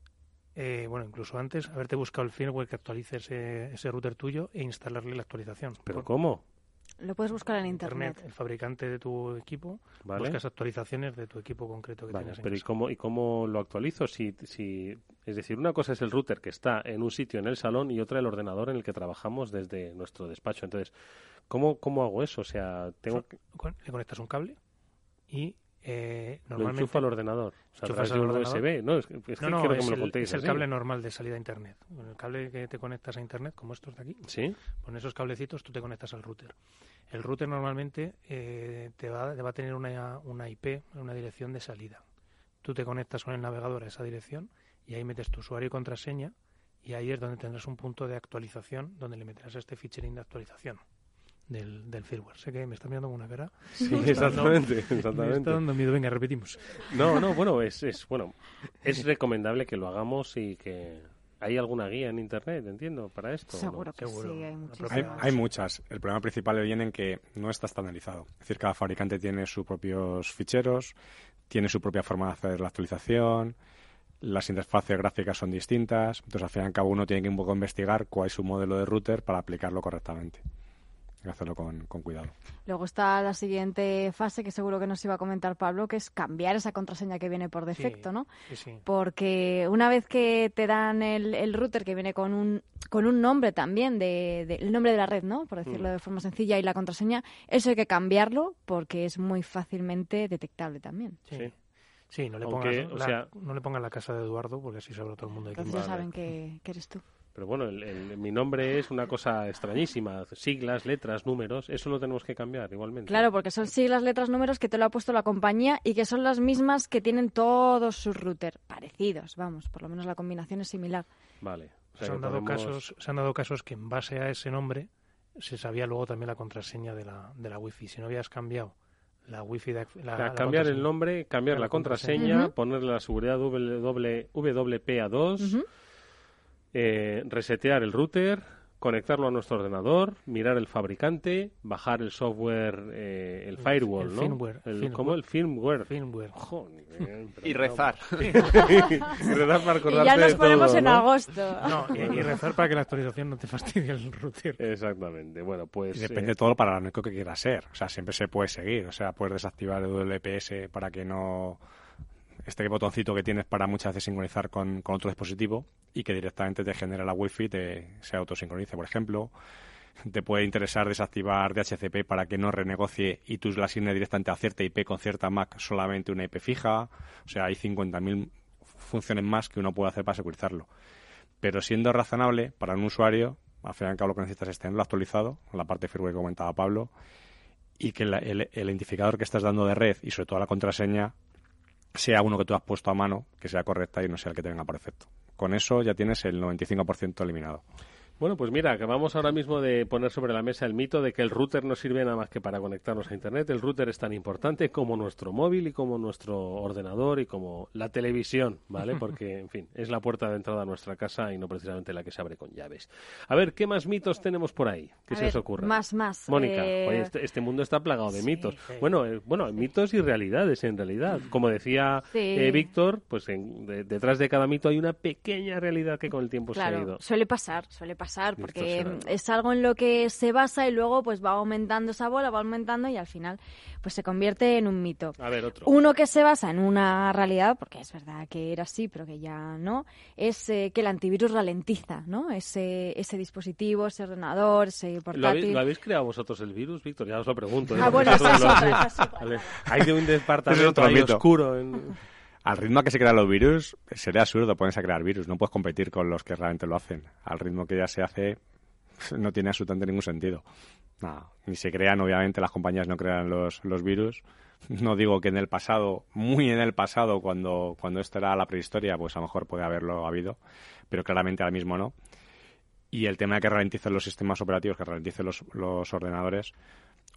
eh, bueno, incluso antes, haberte buscado el firmware que actualice ese, ese router tuyo e instalarle la actualización. ¿Pero Por- cómo? Lo puedes buscar en internet. El fabricante de tu equipo, Vale. buscas actualizaciones de tu equipo concreto que Vale, en pero ¿y cómo, ¿y cómo lo actualizo? Si, si, es decir, una cosa es el router que está en un sitio en el salón y otra el ordenador en el que trabajamos desde nuestro despacho. Entonces, ¿cómo, cómo hago eso? O sea, tengo Le conectas un cable y eh, Lo normalmente... enchufo al ordenador. O sea, a enchufas través de al ordenador. USB. No, es, que no, que es me lo el- contéis es el así. cable normal de salida a internet. Con el cable que te conectas a internet, como estos de aquí, ¿Sí? con esos cablecitos tú te conectas al router. El router normalmente eh, te, va, te va a tener una, una IP, una dirección de salida. Tú te conectas con el navegador a esa dirección y ahí metes tu usuario y contraseña y ahí es donde tendrás un punto de actualización donde le meterás este featuring de actualización del, del firmware. Sé que me está mirando con una cara. Sí, Me está dando- exactamente, Me está dando miedo. Venga, repetimos. No, no, bueno, es, es, bueno, es recomendable que lo hagamos y que... ¿Hay alguna guía en internet, entiendo, para esto? no? Seguro que sí, hay. Hay, hay muchas. El problema principal viene en que no está estandarizado. Es decir, cada fabricante tiene sus propios ficheros, tiene su propia forma de hacer la actualización, las interfaces gráficas son distintas, entonces al fin y al cabo uno tiene que un poco investigar cuál es su modelo de router para aplicarlo correctamente. Hay que hacerlo con, con cuidado. Luego está la siguiente fase que seguro que nos iba a comentar Pablo, que es cambiar esa contraseña que viene por defecto, ¿no? Sí, sí. Porque una vez que te dan el, el router que viene con un, con un nombre también, de, de- el nombre de la red, ¿no? Por decirlo Mm. de forma sencilla, y la contraseña, eso hay que cambiarlo porque es muy fácilmente detectable también. Sí. Sí, no le, Aunque, pongas o la, sea- no le pongas la casa de Eduardo porque así sabrá todo el mundo de Entonces ya saben que, que eres tú. Pero bueno, el- el- mi nombre es una cosa extrañísima. Siglas, letras, números, eso lo tenemos que cambiar igualmente. Claro, porque son siglas, letras, números que te lo ha puesto la compañía y que son las mismas que tienen todos sus routers parecidos, vamos, por lo menos la combinación es similar. Vale. O sea se, han dado podemos- casos, se han dado casos que en base a ese nombre se sabía luego también la contraseña de la, de la wifi. Si no habías cambiado la wifi de la, O sea, la cambiar el nombre, cambiar la la contraseña, contraseña. Ponerle la seguridad W- WPA2, eh, resetear el router, conectarlo a nuestro ordenador, mirar el fabricante, bajar el software, eh, el firewall, el ¿no? firmware, El, firmware. ¿Cómo? El firmware. Firmware. Joder, Y rezar. y rezar para acordarte Y ya nos de ponemos todo, en ¿no? agosto. No, y, y rezar para que la actualización no te fastidie el router. Exactamente. Bueno, pues... Y depende eh, todo para lo que quiera ser. O sea, siempre se puede seguir. O sea, puedes desactivar el WPS para que no. Este botoncito que tienes para muchas veces sincronizar con, otro dispositivo y que directamente te genera la wifi te se autosincronice, por ejemplo. Te puede interesar desactivar DHCP para que no renegocie y tú la asignes directamente a cierta IP con cierta MAC solamente una IP fija. O sea, hay 50.000 funciones más que uno puede hacer para securizarlo. Pero siendo razonable para un usuario, al fin y al cabo lo que necesitas es tenerlo actualizado, la parte firmware que comentaba Pablo, y que el identificador que estás dando de red y sobre todo la contraseña sea uno que tú has puesto a mano, que sea correcta y no sea el que te venga por. Con eso ya tienes el 95% eliminado. Bueno, pues mira, acabamos ahora mismo de poner sobre la mesa el mito de que el router no sirve nada más que para conectarnos a Internet. El router es tan importante como nuestro móvil y como nuestro ordenador y como la televisión, ¿vale? Porque, en fin, es la puerta de entrada a nuestra casa y no precisamente la que se abre con llaves. A ver, ¿qué más mitos tenemos por ahí? ¿Qué A se ver, os ocurre? Más, más. Mónica, eh, oye, este, este mundo está plagado de sí, mitos. sí. Bueno, eh, bueno, mitos y realidades en realidad. Como decía Sí. eh, Víctor, pues en- de- detrás de cada mito hay una pequeña realidad que con el tiempo se ha ido. suele pasar, suele pasar, Porque mm, es algo en lo que se basa y luego pues va aumentando esa bola, va aumentando y al final pues se convierte en un mito. A ver, otro. Uno que se basa en una realidad, porque es verdad que era así, pero que ya no, es eh, que el antivirus ralentiza, ¿no? Ese, ese dispositivo, ese ordenador, ese ¿Lo portátil. habéis, lo habéis creado vosotros el virus, Víctor? Ya os lo pregunto. ¿eh? Ah, bueno, Vosotros esa es otra, esa es otra. Vale. Hay de un departamento otro ahí mito. oscuro. En... Al ritmo que se crean los virus, sería absurdo ponerse a crear virus. No puedes competir con los que realmente lo hacen. Al ritmo que ya se hace, no tiene absolutamente ningún sentido. Nada, ni se crean, obviamente, las compañías no crean los, los virus. No digo que en el pasado, muy en el pasado, cuando, cuando esto era la prehistoria, pues a lo mejor puede haberlo habido, pero claramente ahora mismo no. Y el tema de que ralenticen los sistemas operativos, que ralenticen los, los ordenadores,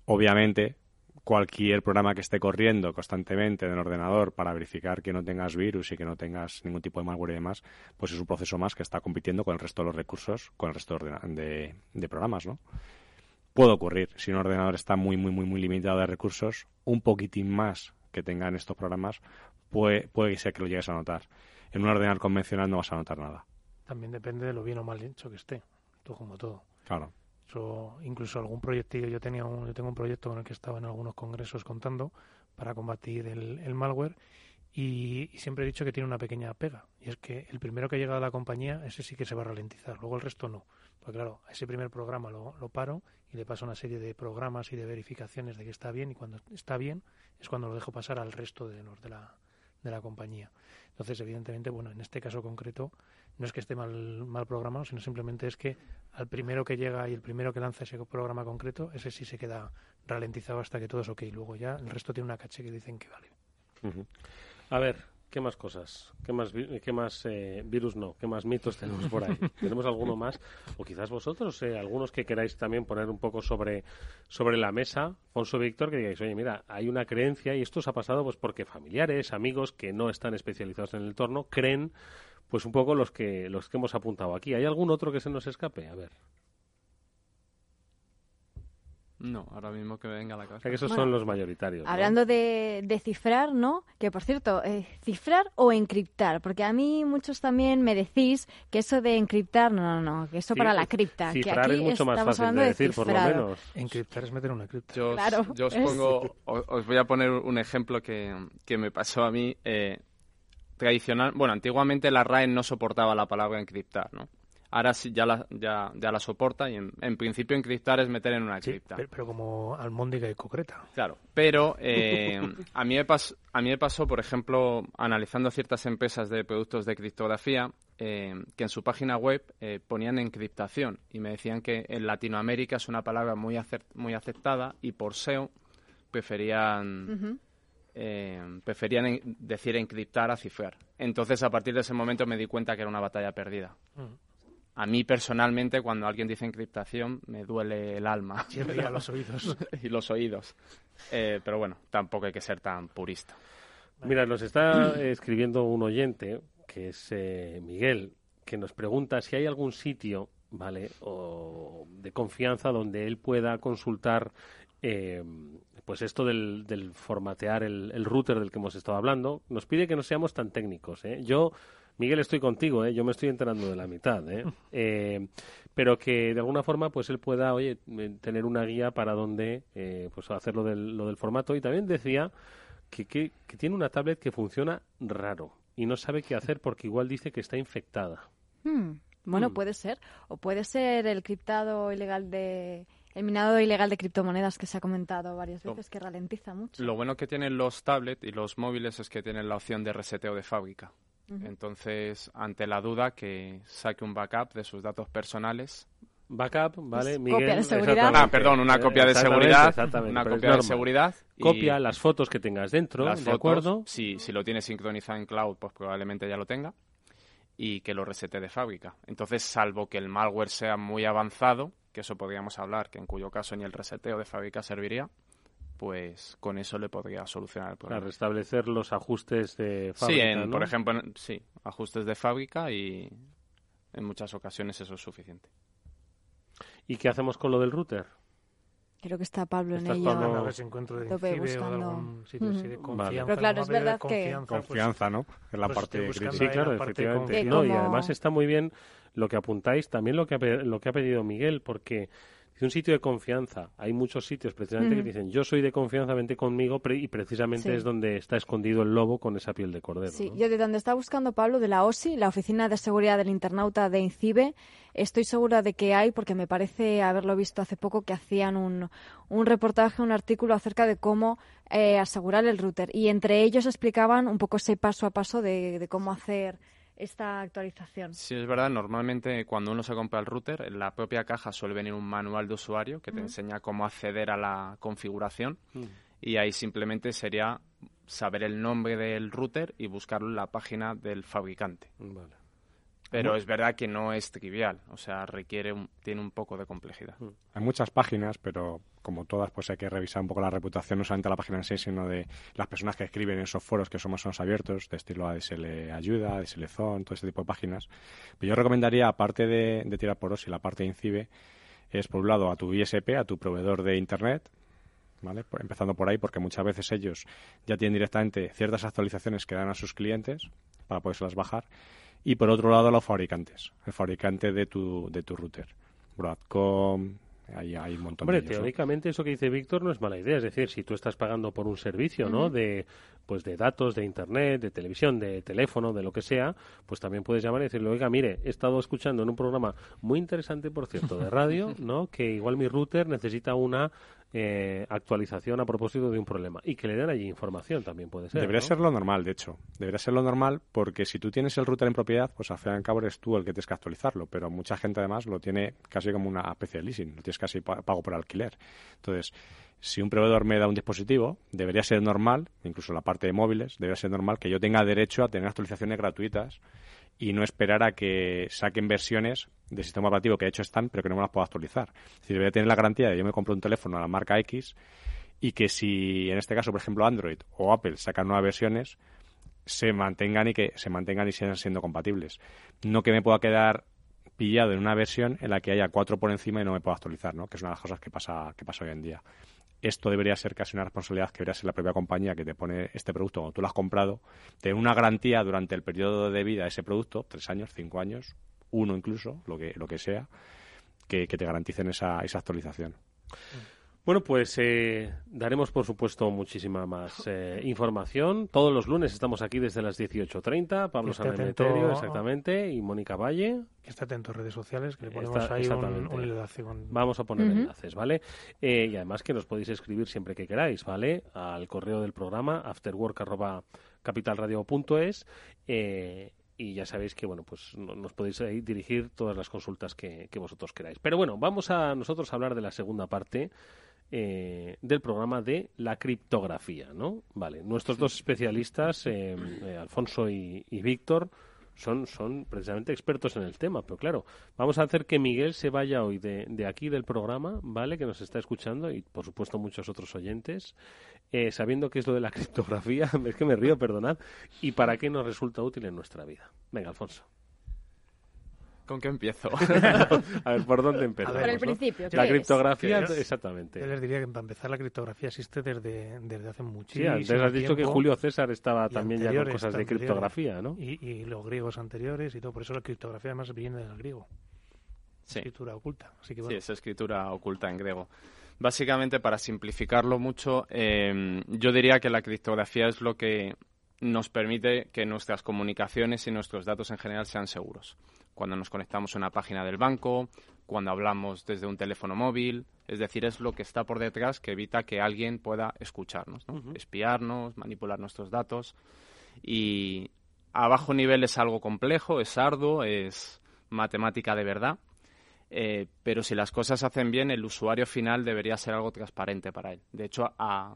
obviamente cualquier programa que esté corriendo constantemente en el ordenador para verificar que no tengas virus y que no tengas ningún tipo de malware y demás, pues es un proceso más que está compitiendo con el resto de los recursos, con el resto de, de, programas, ¿no? Puede ocurrir, si un ordenador está muy, muy, muy, muy limitado de recursos, un poquitín más que tengan estos programas, puede, puede ser que lo llegues a notar. En un ordenador convencional no vas a notar nada. También depende de lo bien o mal hecho que esté, todo como todo. Claro incluso algún proyectillo. Yo, tenía un, yo tengo un proyecto con el que estaba en algunos congresos contando para combatir el, malware y, siempre he dicho que tiene una pequeña pega. Y es que el primero que llega a la compañía, ese sí que se va a ralentizar, luego el resto no. Pues claro, ese primer programa lo, lo paro y le paso una serie de programas y de verificaciones de que está bien y cuando está bien es cuando lo dejo pasar al resto de los de la, de la compañía. Entonces, evidentemente, bueno, en este caso concreto, no es que esté mal, mal programado, sino simplemente es que al primero que llega y el primero que lanza ese programa concreto, ese sí se queda ralentizado hasta que todo es ok. Luego ya el resto tiene una caché que dicen que vale. A ver, ¿Qué más cosas? ¿Qué más, qué más eh, virus no? ¿Qué más mitos tenemos por ahí? ¿Tenemos alguno más? O quizás vosotros, eh, algunos que queráis también poner un poco sobre, sobre la mesa, Fonso Víctor, que digáis, oye, mira, hay una creencia y esto os ha pasado pues porque familiares, amigos que no están especializados en el entorno creen pues un poco los que, los que hemos apuntado aquí. ¿Hay algún otro que se nos escape? A ver. No, ahora mismo que me venga a la casa. que esos son los mayoritarios. Hablando de, cifrar, ¿no? Que por cierto, eh, cifrar o encriptar, porque a mí muchos también me decís que eso de encriptar, no, no, no, que eso para la cripta. Cifrar que es mucho más fácil de decir, por lo menos. Encriptar es meter una cripta. Yo, os, pongo, os, voy a poner un ejemplo que, que me pasó a mí. Eh, tradicional, bueno, antiguamente la RAE no soportaba la palabra encriptar, ¿no? ahora sí ya la, ya, ya la soporta y en, principio encriptar es meter en una cripta. pero, como almóndiga y concreta. Claro, pero eh, a, mí me pasó, a mí me pasó, por ejemplo, analizando ciertas empresas de productos de criptografía, eh, que en su página web eh, ponían encriptación y me decían que en Latinoamérica es una palabra muy, muy aceptada y por SEO preferían... preferían decir encriptar a cifrar. Entonces, a partir de ese momento me di cuenta que era una batalla perdida. A mí personalmente cuando alguien dice encriptación me duele el alma. Siempre a los oídos. y los oídos. Eh, pero bueno, tampoco hay que ser tan purista. Mira, nos está escribiendo un oyente, que es eh, Miguel, que nos pregunta si hay algún sitio, ¿vale? O de confianza donde él pueda consultar eh, pues esto del, formatear el, el, router del que hemos estado hablando. Nos pide que no seamos tan técnicos. ¿eh? Yo Miguel, estoy contigo, ¿eh? yo me estoy enterando de la mitad, ¿eh? ¿eh? pero que de alguna forma pues él pueda, oye, tener una guía para dónde eh, pues hacer lo del, lo del formato. Y también decía que, que, tiene una tablet que funciona raro y no sabe qué hacer porque igual dice que está infectada. Hmm, bueno, hmm. puede ser. O puede ser el criptado ilegal de... El minado ilegal de criptomonedas que se ha comentado varias veces, que ralentiza mucho. Lo bueno que tienen los tablets y los móviles es que tienen la opción de reseteo de fábrica. Entonces, ante la duda, que saque un backup de sus datos personales. Backup, ¿vale? copia de seguridad. Ah, perdón, una copia de seguridad. Una copia de seguridad. Copia las fotos que tengas dentro, las ¿de acuerdo? Si, si lo tienes sincronizado en cloud, pues probablemente ya lo tenga. Y que lo resete de fábrica. Entonces, salvo que el malware sea muy avanzado, que eso podríamos hablar, que en cuyo caso ni el reseteo de fábrica serviría, pues con eso le podría solucionar el problema. Para restablecer los ajustes de fábrica. Sí, por ejemplo, sí, ajustes de fábrica y en muchas ocasiones eso es suficiente. ¿Y qué hacemos con lo del router? Creo que está Pablo en ello. Pablo? A ver si encuentro de buscando... o algún sitio así de confianza. Pero claro, es verdad que... Confianza, ¿no? En la pues parte Sí, claro, efectivamente. No, y además está muy bien lo que apuntáis, también lo que lo que ha pedido Miguel, porque es un sitio de confianza. Hay muchos sitios precisamente que dicen yo soy de confianza, vente conmigo y precisamente es donde está escondido el lobo con esa piel de cordero. Sí, yo de donde está buscando Pablo, de la OSI, la Oficina de Seguridad del Internauta de INCIBE, estoy segura de que hay, porque me parece haberlo visto hace poco, que hacían un, un reportaje, un artículo acerca de cómo eh, asegurar el router. Y entre ellos explicaban un poco ese paso a paso de cómo hacer esta actualización. Sí, es verdad. Normalmente cuando uno se compra el router, en la propia caja suele venir un manual de usuario que te enseña cómo acceder a la configuración y ahí simplemente sería saber el nombre del router y buscarlo en la página del fabricante. Pero es verdad que no es trivial, o sea, requiere un, tiene un poco de complejidad. Mm. Hay muchas páginas, pero como todas, pues hay que revisar un poco la reputación, no solamente de la página en sí, sino de las personas que escriben en esos foros que somos más abiertos, de estilo ADSL Ayuda, ADSL Zone, todo ese tipo de páginas. Pero yo recomendaría, aparte de, de tirar por y la parte de INCIBE, es por un lado a tu ISP, a tu proveedor de Internet, ¿vale? Empezando por ahí, porque muchas veces ellos ya tienen directamente ciertas actualizaciones que dan a sus clientes para poderlas bajar. Y por otro lado, los fabricantes, el fabricante de tu, de tu router. Broadcom, Ahí hay un montón Hombre, de ellos, teóricamente eso que dice Víctor no es mala idea. Es decir, si tú estás pagando por un servicio, ¿no? De, pues de datos, de internet, de televisión, de teléfono, de lo que sea, pues también puedes llamar y decirle, oiga, mire, he estado escuchando en un programa muy interesante, por cierto, de radio, ¿no? Que igual mi router necesita una eh, actualización a propósito de un problema y que le den allí información también puede ser. Debería ¿no? ser lo normal, de hecho. Debería ser lo normal porque si tú tienes el router en propiedad, pues al fin y al cabo eres tú el que tienes que actualizarlo. Pero mucha gente además lo tiene casi como una especie de leasing, lo tienes casi pa- pago por alquiler. Entonces, si un proveedor me da un dispositivo, debería ser normal, incluso la parte de móviles, debería ser normal que yo tenga derecho a tener actualizaciones gratuitas y no esperar a que saquen versiones de sistema operativo que de hecho están, pero que no me las puedo actualizar. Es decir, debería tener la garantía de yo me compro un teléfono a la marca X y que si en este caso, por ejemplo, Android o Apple sacan nuevas versiones, se mantengan y que se mantengan y sigan siendo compatibles. No que me pueda quedar pillado en una versión en la que haya cuatro por encima y no me pueda actualizar, ¿no? Que es una de las cosas que pasa, que pasa hoy en día. Esto debería ser casi una responsabilidad que debería ser la propia compañía que te pone este producto cuando tú lo has comprado, tener una garantía durante el periodo de vida de ese producto, tres años, cinco años, uno incluso, lo que, lo que sea, que, que te garanticen esa, esa actualización. Bueno, pues eh, daremos, por supuesto, muchísima más eh, información. Todos los lunes estamos aquí desde las 18.30. Pablo Sanemeterio, exactamente, y mónica Valle. Que esté atento a redes sociales, que le ponemos Está- ahí un, exactamente. un enlace con... Vamos a poner enlaces, ¿vale? Eh, y además que nos podéis escribir siempre que queráis, ¿vale? Al correo del programa afterwork.capitalradio.es eh, y ya sabéis que, bueno, pues no- nos podéis ahí dirigir todas las consultas que, que vosotros queráis. Pero bueno, vamos a nosotros a hablar de la segunda parte eh, del programa de la criptografía, ¿no? Vale, nuestros dos especialistas, eh, eh, Alfonso y, y Víctor, son, son precisamente expertos en el tema, pero claro, vamos a hacer que Miguel se vaya hoy de, de aquí del programa, ¿vale? Que nos está escuchando y por supuesto muchos otros oyentes, eh, sabiendo qué es lo de la criptografía, es que me río, perdonad, y para qué nos resulta útil en nuestra vida. Venga, Alfonso. ¿Con qué empiezo? a ver, ¿por dónde empezamos? Por el no? principio, ¿qué La criptografía, ¿Qué es? exactamente. Yo les diría que para empezar la criptografía existe desde, desde hace Sí, muchísimo antes has dicho que tiempo. Julio César estaba Y también ya con cosas de criptografía, ¿no? Y, y los griegos anteriores y todo. Por eso la criptografía además viene del griego. Sí. Escritura oculta. Así que Sí, bueno. es escritura oculta en griego. Básicamente, para simplificarlo mucho, eh, yo diría que la criptografía es lo que nos permite que nuestras comunicaciones y nuestros datos en general sean seguros. Cuando nos conectamos a una página del banco, cuando hablamos desde un teléfono móvil, es decir, es lo que está por detrás que evita que alguien pueda escucharnos, ¿no? espiarnos, manipular nuestros datos. Y a bajo nivel es algo complejo, es arduo, es matemática de verdad. Eh, pero si las cosas se hacen bien, el usuario final debería ser algo transparente para él. De hecho, a-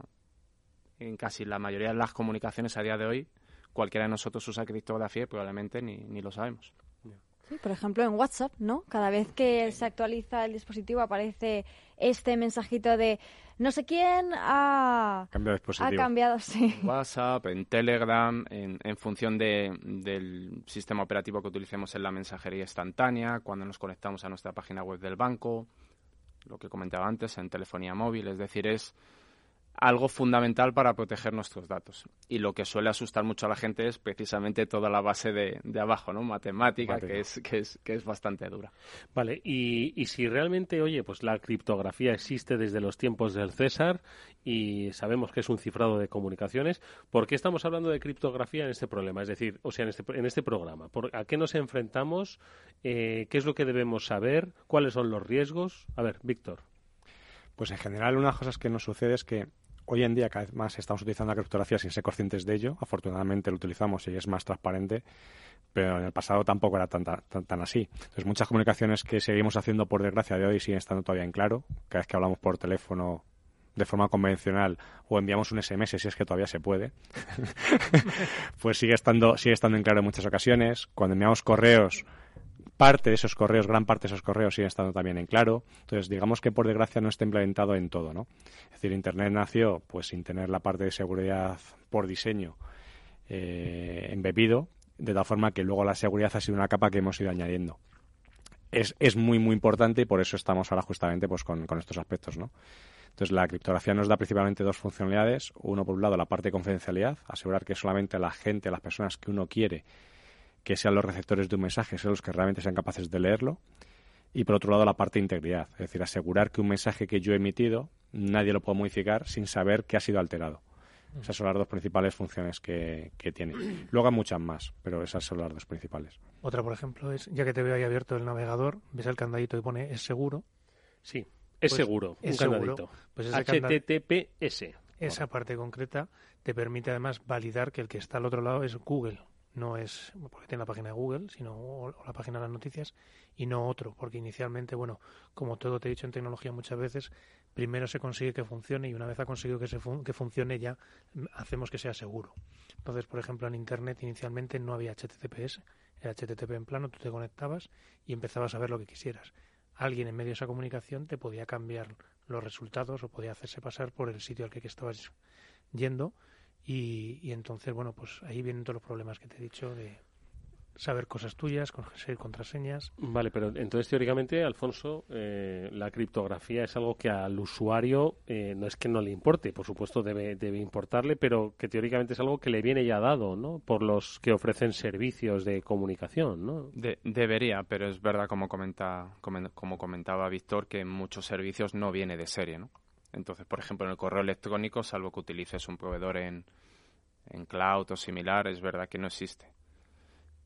en casi la mayoría de las comunicaciones a día de hoy, cualquiera de nosotros usa criptografía y probablemente ni, ni lo sabemos. Sí, por ejemplo, en WhatsApp, ¿no? Cada vez que se actualiza el dispositivo aparece este mensajito de no sé quién ha, Cambio de ha dispositivo. cambiado, sí. En WhatsApp, en Telegram, en, en función de- del sistema operativo que utilicemos en la mensajería instantánea, cuando nos conectamos a nuestra página web del banco, lo que comentaba antes, en telefonía móvil. Es decir, es algo fundamental para proteger nuestros datos. Y lo que suele asustar mucho a la gente es precisamente toda la base de, de abajo, ¿no? Matemática, Matemática. que es, que, es, que es bastante dura. Vale, y, y si realmente, oye, pues la criptografía existe desde los tiempos del César y sabemos que es un cifrado de comunicaciones, ¿por qué estamos hablando de criptografía en este problema? Es decir, o sea, en este, en este programa, ¿por, ¿a qué nos enfrentamos? Eh, ¿Qué es lo que debemos saber? ¿Cuáles son los riesgos? A ver, Víctor. Pues en general una de las cosas que nos sucede es que hoy en día cada vez más estamos utilizando la criptografía sin ser conscientes de ello. Afortunadamente lo utilizamos y es más transparente, pero en el pasado tampoco era tan, tan, tan así. Entonces muchas comunicaciones que seguimos haciendo por desgracia de hoy siguen estando todavía en claro. Cada vez que hablamos por teléfono de forma convencional o enviamos un SMS si es que todavía se puede, pues sigue estando, sigue estando en claro en muchas ocasiones. Cuando enviamos correos parte de esos correos, gran parte de esos correos siguen estando también en claro. Entonces, digamos que por desgracia no está implementado en todo, ¿no? Es decir, Internet nació pues sin tener la parte de seguridad por diseño eh, embebido, de tal forma que luego la seguridad ha sido una capa que hemos ido añadiendo. Es, es muy, muy importante y por eso estamos ahora justamente pues con, con estos aspectos, ¿no? Entonces, la criptografía nos da principalmente dos funcionalidades. Uno, por un lado, la parte de confidencialidad, asegurar que solamente la gente, las personas que uno quiere que sean los receptores de un mensaje, sean los que realmente sean capaces de leerlo. Y por otro lado, la parte de integridad, es decir, asegurar que un mensaje que yo he emitido nadie lo puede modificar sin saber que ha sido alterado. Esas son las dos principales funciones que, que tiene. Luego hay muchas más, pero esas son las dos principales. Otra, por ejemplo, es, ya que te veo ahí abierto el navegador, ves el candadito y pone es seguro. Sí, es Pues seguro, es un seguro. candadito. Pues HTTPS. Esa parte concreta te permite además validar que el que está al otro lado es Google. No es porque tiene la página de Google, sino o, la página de las noticias y no otro, porque inicialmente, bueno, como todo te he dicho en tecnología muchas veces, primero se consigue que funcione y una vez ha conseguido que, se fun- que funcione ya mm, hacemos que sea seguro. Entonces, por ejemplo, en Internet inicialmente no había HTTPS, era HTTP en plano, tú te conectabas y empezabas a ver lo que quisieras. Alguien en medio de esa comunicación te podía cambiar los resultados o podía hacerse pasar por el sitio al que estabas yendo y, y entonces, bueno, pues ahí vienen todos los problemas que te he dicho de saber cosas tuyas, conseguir contraseñas. Vale, pero entonces teóricamente, Alfonso, eh, la criptografía es algo que al usuario eh, no es que no le importe, por supuesto debe, debe importarle, pero que teóricamente es algo que le viene ya dado, ¿no? Por los que ofrecen servicios de comunicación, ¿no? De- debería, pero es verdad, como, comenta, comen- como comentaba Víctor, que en muchos servicios no viene de serie, ¿no? Entonces, por ejemplo, en el correo electrónico, salvo que utilices un proveedor en, en cloud o similar, es verdad que no existe.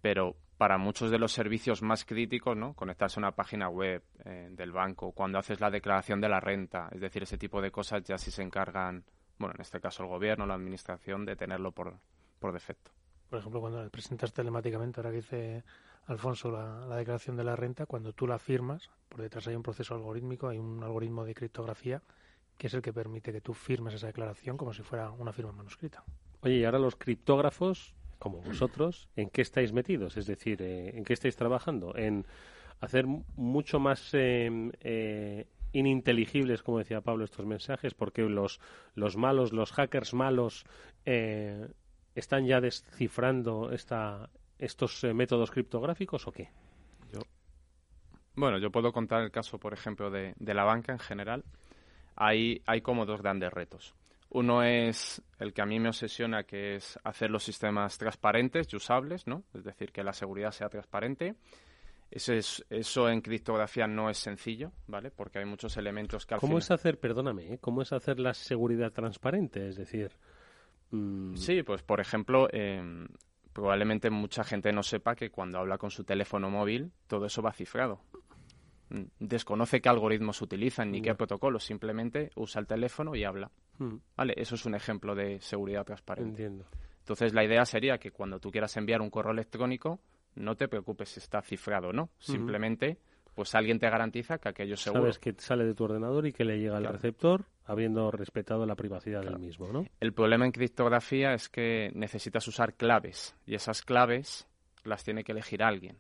Pero para muchos de los servicios más críticos, ¿no? Conectarse a una página web eh, del banco, cuando haces la declaración de la renta, es decir, ese tipo de cosas ya sí se encargan, bueno, en este caso el gobierno, la administración, de tenerlo por, por defecto. Por ejemplo, cuando presentas telemáticamente, ahora que dice Alfonso la, la declaración de la renta, cuando tú la firmas, por detrás hay un proceso algorítmico, hay un algoritmo de criptografía que es el que permite que tú firmes esa declaración como si fuera una firma manuscrita. Oye, y ahora los criptógrafos, como vosotros, ¿en qué estáis metidos? Es decir, eh, ¿en qué estáis trabajando? ¿En hacer mucho más eh, eh, ininteligibles, como decía Pablo, estos mensajes? Porque los, los malos, los hackers malos, eh, están ya descifrando esta, estos eh, métodos criptográficos o qué? Bueno, yo puedo contar el caso, por ejemplo, de, de la banca en general. Hay, hay como dos grandes retos. Uno es el que a mí me obsesiona, que es hacer los sistemas transparentes y usables, ¿no? Es decir, que la seguridad sea transparente. Eso, es, eso en criptografía no es sencillo, ¿vale? Porque hay muchos elementos que al ¿Cómo final... es hacer, perdóname, ¿eh? cómo es hacer la seguridad transparente? Es decir, mm, Sí, pues por ejemplo, eh, probablemente mucha gente no sepa que cuando habla con su teléfono móvil todo eso va cifrado. Mm, Desconoce qué algoritmos utilizan ni qué Ya. protocolos, simplemente usa el teléfono y habla. Mm. Vale, eso es un ejemplo de seguridad transparente. entiendo. Entonces la idea sería que cuando tú quieras enviar un correo electrónico no te preocupes si está cifrado o no, simplemente pues alguien te garantiza que aquello es seguro. Sabes que sale de tu ordenador y que le llega al receptor habiendo respetado la privacidad del mismo, ¿no? El problema en criptografía es que necesitas usar claves y esas claves las tiene que elegir alguien.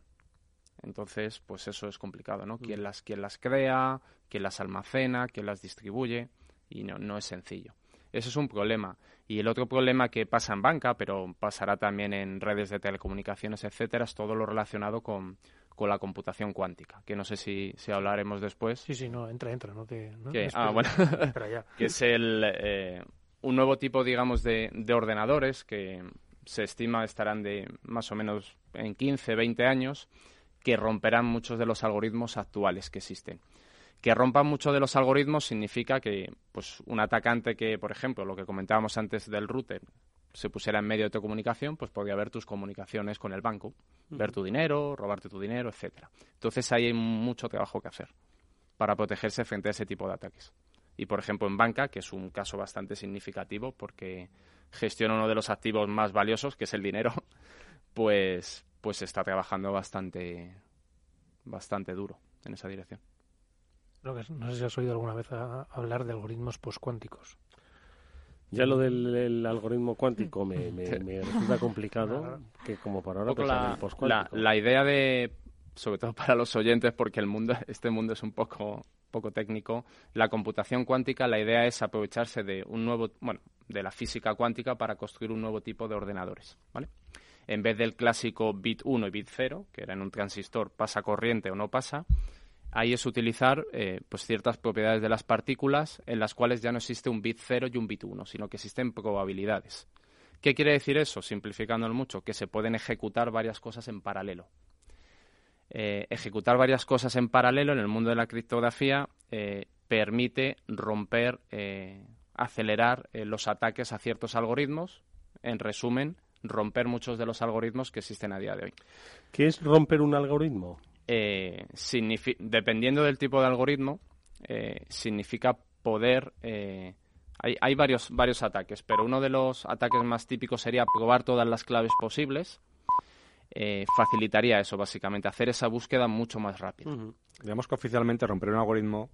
Entonces, pues eso es complicado, ¿no? ¿Quién las, quién las crea, quién las almacena, quién las distribuye y no, no es sencillo. Eso es un problema. Y el otro problema que pasa en banca, pero pasará también en redes de telecomunicaciones, etcétera, es todo lo relacionado con, con la computación cuántica, que no sé si, si hablaremos después. Sí, sí, no, entra, entra, no te... ¿no? Que, ah, bueno, entra ya. que es el, eh, un nuevo tipo, digamos, de, de ordenadores que se estima estarán de más o menos en 15, 20 años, que romperán muchos de los algoritmos actuales que existen. Que rompan muchos de los algoritmos significa que pues, un atacante que, por ejemplo, lo que comentábamos antes del router, se pusiera en medio de tu comunicación, pues podría ver tus comunicaciones con el banco, ver tu dinero, robarte tu dinero, etcétera. Entonces ahí hay mucho trabajo que hacer para protegerse frente a ese tipo de ataques. Y por ejemplo en banca, que es un caso bastante significativo porque gestiona uno de los activos más valiosos, que es el dinero, pues pues está trabajando bastante bastante duro en esa dirección. Creo que- no sé si has oído alguna vez a- hablar de algoritmos postcuánticos. Ya lo del el algoritmo cuántico me, me- me resulta complicado, que como para ahora en la, la- la idea de sobre todo para los oyentes, porque el mundo, este mundo es un poco, poco técnico. La computación cuántica, la idea es aprovecharse de un nuevo, bueno, de la física cuántica para construir un nuevo tipo de ordenadores, ¿vale? En vez del clásico bit 1 y bit 0, que era en un transistor pasa corriente o no pasa, ahí es utilizar eh, pues ciertas propiedades de las partículas en las cuales ya no existe un bit 0 y un bit 1, sino que existen probabilidades. ¿Qué quiere decir eso? Simplificándolo mucho, que se pueden ejecutar varias cosas en paralelo. Eh, ejecutar varias cosas en paralelo en el mundo de la criptografía eh, permite romper, acelerar los ataques a ciertos algoritmos. En resumen, romper muchos de los algoritmos que existen a día de hoy. ¿Qué es romper un algoritmo? Eh, dependiendo del tipo de algoritmo, eh, significa poder... Eh, hay, hay varios, varios ataques, pero uno de los ataques más típicos sería probar todas las claves posibles. facilitaría eso, básicamente, hacer esa búsqueda mucho más rápido. Digamos que oficialmente romper un algoritmo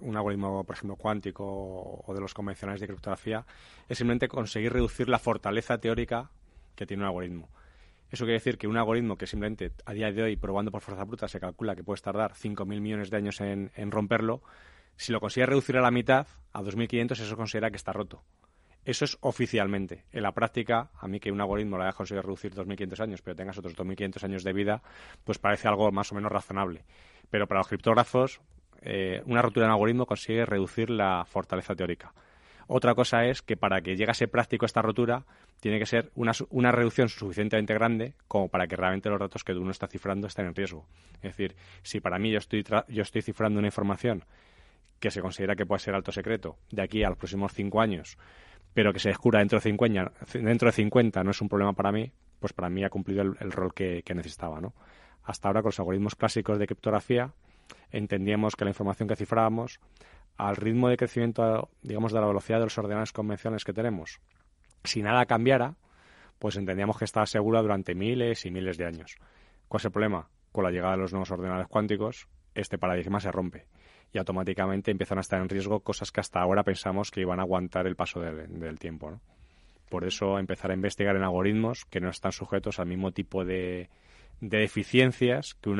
un algoritmo, por ejemplo, cuántico o de los convencionales de criptografía, es simplemente conseguir reducir la fortaleza teórica que tiene un algoritmo. Eso quiere decir que un algoritmo que simplemente a día de hoy, probando por fuerza bruta, se calcula que puede tardar 5.000 millones de años en, romperlo, si lo consigue reducir a la mitad, a 2.500, eso considera que está roto. Eso es oficialmente. En la práctica, a mí que un algoritmo lo haya conseguido reducir 2.500 años, pero tengas otros 2.500 años de vida, pues parece algo más o menos razonable. Pero para los criptógrafos, eh, una rotura en algoritmo consigue reducir la fortaleza teórica. Otra cosa es que para que llegase práctico esta rotura, tiene que ser una, una, reducción suficientemente grande como para que realmente los datos que uno está cifrando estén en riesgo. Es decir, si para mí yo estoy, yo estoy cifrando una información que se considera que puede ser alto secreto de aquí a los próximos cinco años, pero que se descubra dentro de 50, dentro de 50 no es un problema para mí, pues para mí ha cumplido el, rol que, que necesitaba. ¿no? Hasta ahora con los algoritmos clásicos de criptografía, entendíamos que la información que cifrábamos, al ritmo de crecimiento, digamos, de la velocidad de los ordenadores convencionales que tenemos, si nada cambiara, pues entendíamos que estaba segura durante miles y miles de años. ¿Cuál es el problema? Con la llegada de los nuevos ordenadores cuánticos, este paradigma se rompe y automáticamente empiezan a estar en riesgo cosas que hasta ahora pensamos que iban a aguantar el paso del, del tiempo. Por eso empezar a investigar en algoritmos que no están sujetos al mismo tipo de, de deficiencias que,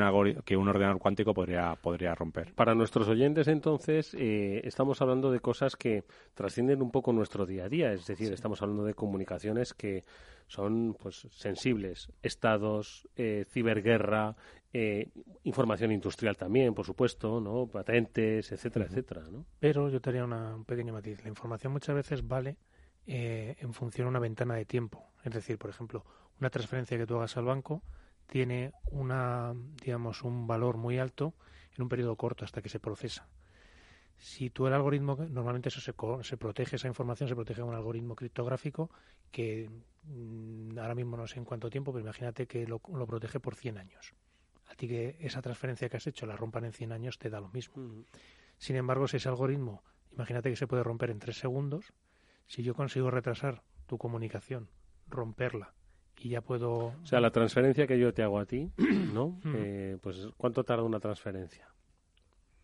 que un ordenador cuántico podría, podría romper. Para nuestros oyentes, entonces, eh, estamos hablando de cosas que trascienden un poco nuestro día a día, es decir, estamos hablando de comunicaciones que son pues sensibles, estados, eh, ciberguerra, eh, información industrial también, por supuesto, ¿no? patentes, etcétera, etcétera. ¿no? Pero yo te haría una, un pequeño matiz. La información muchas veces vale en función de una ventana de tiempo. Es decir, por ejemplo, una transferencia que tú hagas al banco tiene una, digamos, un valor muy alto en un periodo corto hasta que se procesa. Si tú el algoritmo, normalmente eso se, se protege, esa información se protege con un algoritmo criptográfico que mm, ahora mismo no sé en cuánto tiempo, pero imagínate que lo, lo, protege por 100 años. A ti que esa transferencia que has hecho la rompan en 100 años te da lo mismo. Sin embargo, si ese algoritmo, imagínate que se puede romper en 3 segundos, si yo consigo retrasar tu comunicación, romperla y ya puedo... O sea, la transferencia que yo te hago a ti, ¿no? eh, pues ¿cuánto tarda una transferencia?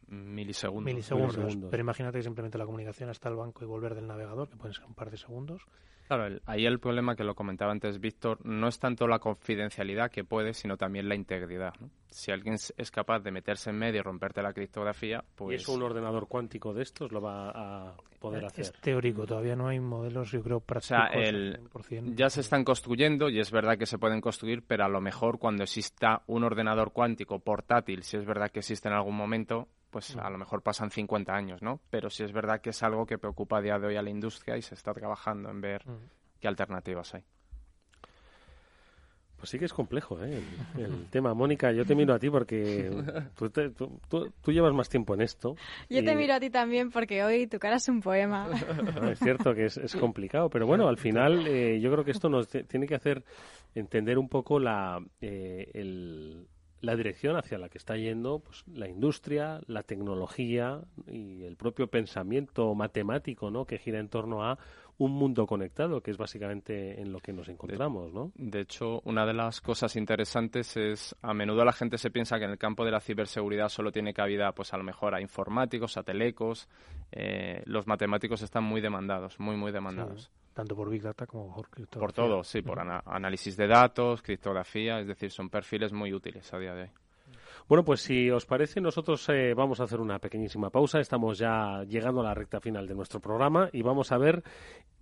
Milisegundos. Milisegundos. Pero imagínate que simplemente la comunicación hasta el banco y volver del navegador, que pueden ser un par de segundos. Claro, ahí el problema que lo comentaba antes Víctor no es tanto la confidencialidad que puede, sino también la integridad. Si alguien es capaz de meterse en medio y romperte la criptografía, pues... ¿Y eso un ordenador cuántico de estos lo va a poder hacer? Es teórico, todavía no hay modelos, yo creo, prácticos. O sea, el... ya se están construyendo y es verdad que se pueden construir, pero a lo mejor cuando exista un ordenador cuántico portátil, si es verdad que existe en algún momento, pues a lo mejor pasan 50 años, ¿no? Pero sí es verdad que es algo que preocupa a día de hoy a la industria y se está trabajando en ver qué alternativas hay. Pues sí que es complejo ¿eh? el, tema. Mónica, yo te miro a ti porque tú, llevas más tiempo en esto. Yo te miro a ti también porque hoy tu cara es un poema. es cierto que es, complicado, pero bueno, al final eh, yo creo que esto nos tiene que hacer entender un poco la, eh, el, la dirección hacia la que está yendo pues, la industria, la tecnología y el propio pensamiento matemático ¿no? que gira en torno a un mundo conectado, que es básicamente en lo que nos encontramos. ¿no? De hecho, una de las cosas interesantes es, a menudo la gente se piensa que en el campo de la ciberseguridad solo tiene cabida, pues a lo mejor a informáticos, a telecos. Eh, los matemáticos están muy demandados, muy, muy demandados tanto por Big Data como por criptografía. Por todo, sí, por análisis de datos, criptografía, es decir, son perfiles muy útiles a día de hoy. Bueno, pues si os parece, nosotros eh, vamos a hacer una pequeñísima pausa. Estamos ya llegando a la recta final de nuestro programa y vamos a ver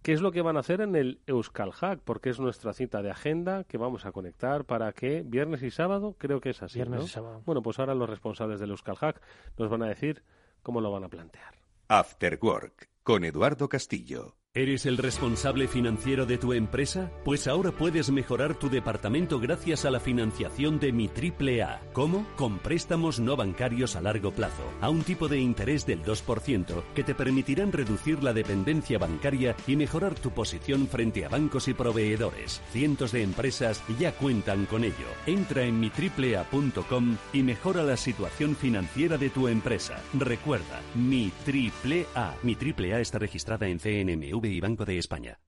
qué es lo que van a hacer en el Euskal Hack, porque es nuestra cita de agenda que vamos a conectar para que viernes y sábado, creo que es así. Viernes ¿no? y sábado. Bueno, pues ahora los responsables del Euskal Hack nos van a decir cómo lo van a plantear. After Work con Eduardo Castillo. ¿Eres el responsable financiero de tu empresa? Pues ahora puedes mejorar tu departamento gracias a la financiación de Mi Triple A. ¿Cómo? Con préstamos no bancarios a largo plazo, a un tipo de interés del 2% que te permitirán reducir la dependencia bancaria y mejorar tu posición frente a bancos y proveedores. Cientos de empresas ya cuentan con ello. Entra en mitriplea.com y mejora la situación financiera de tu empresa. Recuerda, Mi Triple A. Mi Triple A está registrada en CNMV Banco de España.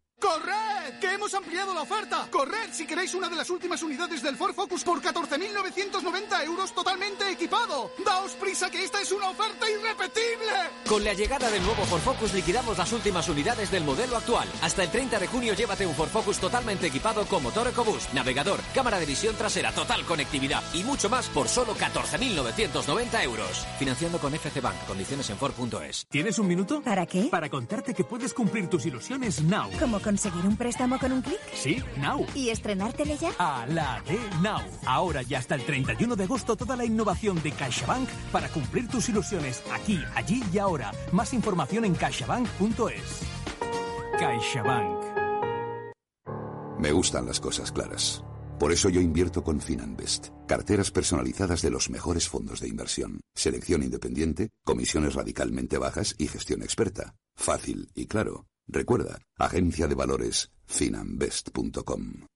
¡Que hemos ampliado la oferta! ¡Corred si queréis una de las últimas unidades del Ford Focus por 14.990 euros totalmente equipado! ¡Daos prisa que esta es una oferta irrepetible! Con la llegada del nuevo Ford Focus liquidamos las últimas unidades del modelo actual. Hasta el 30 de junio llévate un Ford Focus totalmente equipado con motor EcoBoost, navegador, cámara de visión trasera, total conectividad y mucho más por solo 14.990 euros. Financiando con FC Bank. Condiciones en Ford.es. ¿Tienes un minuto? ¿Para qué? Para contarte que puedes cumplir tus ilusiones now. ¿Cómo conseguir un préstamo con un clic? Sí, now. ¿Y estrenártele ya? A la de Now. Ahora y hasta el 31 de agosto toda la innovación de CaixaBank para cumplir tus ilusiones aquí, allí y ahora. Más información en caixabank.es. CaixaBank. Me gustan las cosas claras. Por eso yo invierto con Finanbest. Carteras personalizadas de los mejores fondos de inversión. Selección independiente, comisiones radicalmente bajas y gestión experta. Fácil y claro. Recuerda, agencia de valores finanbest.com.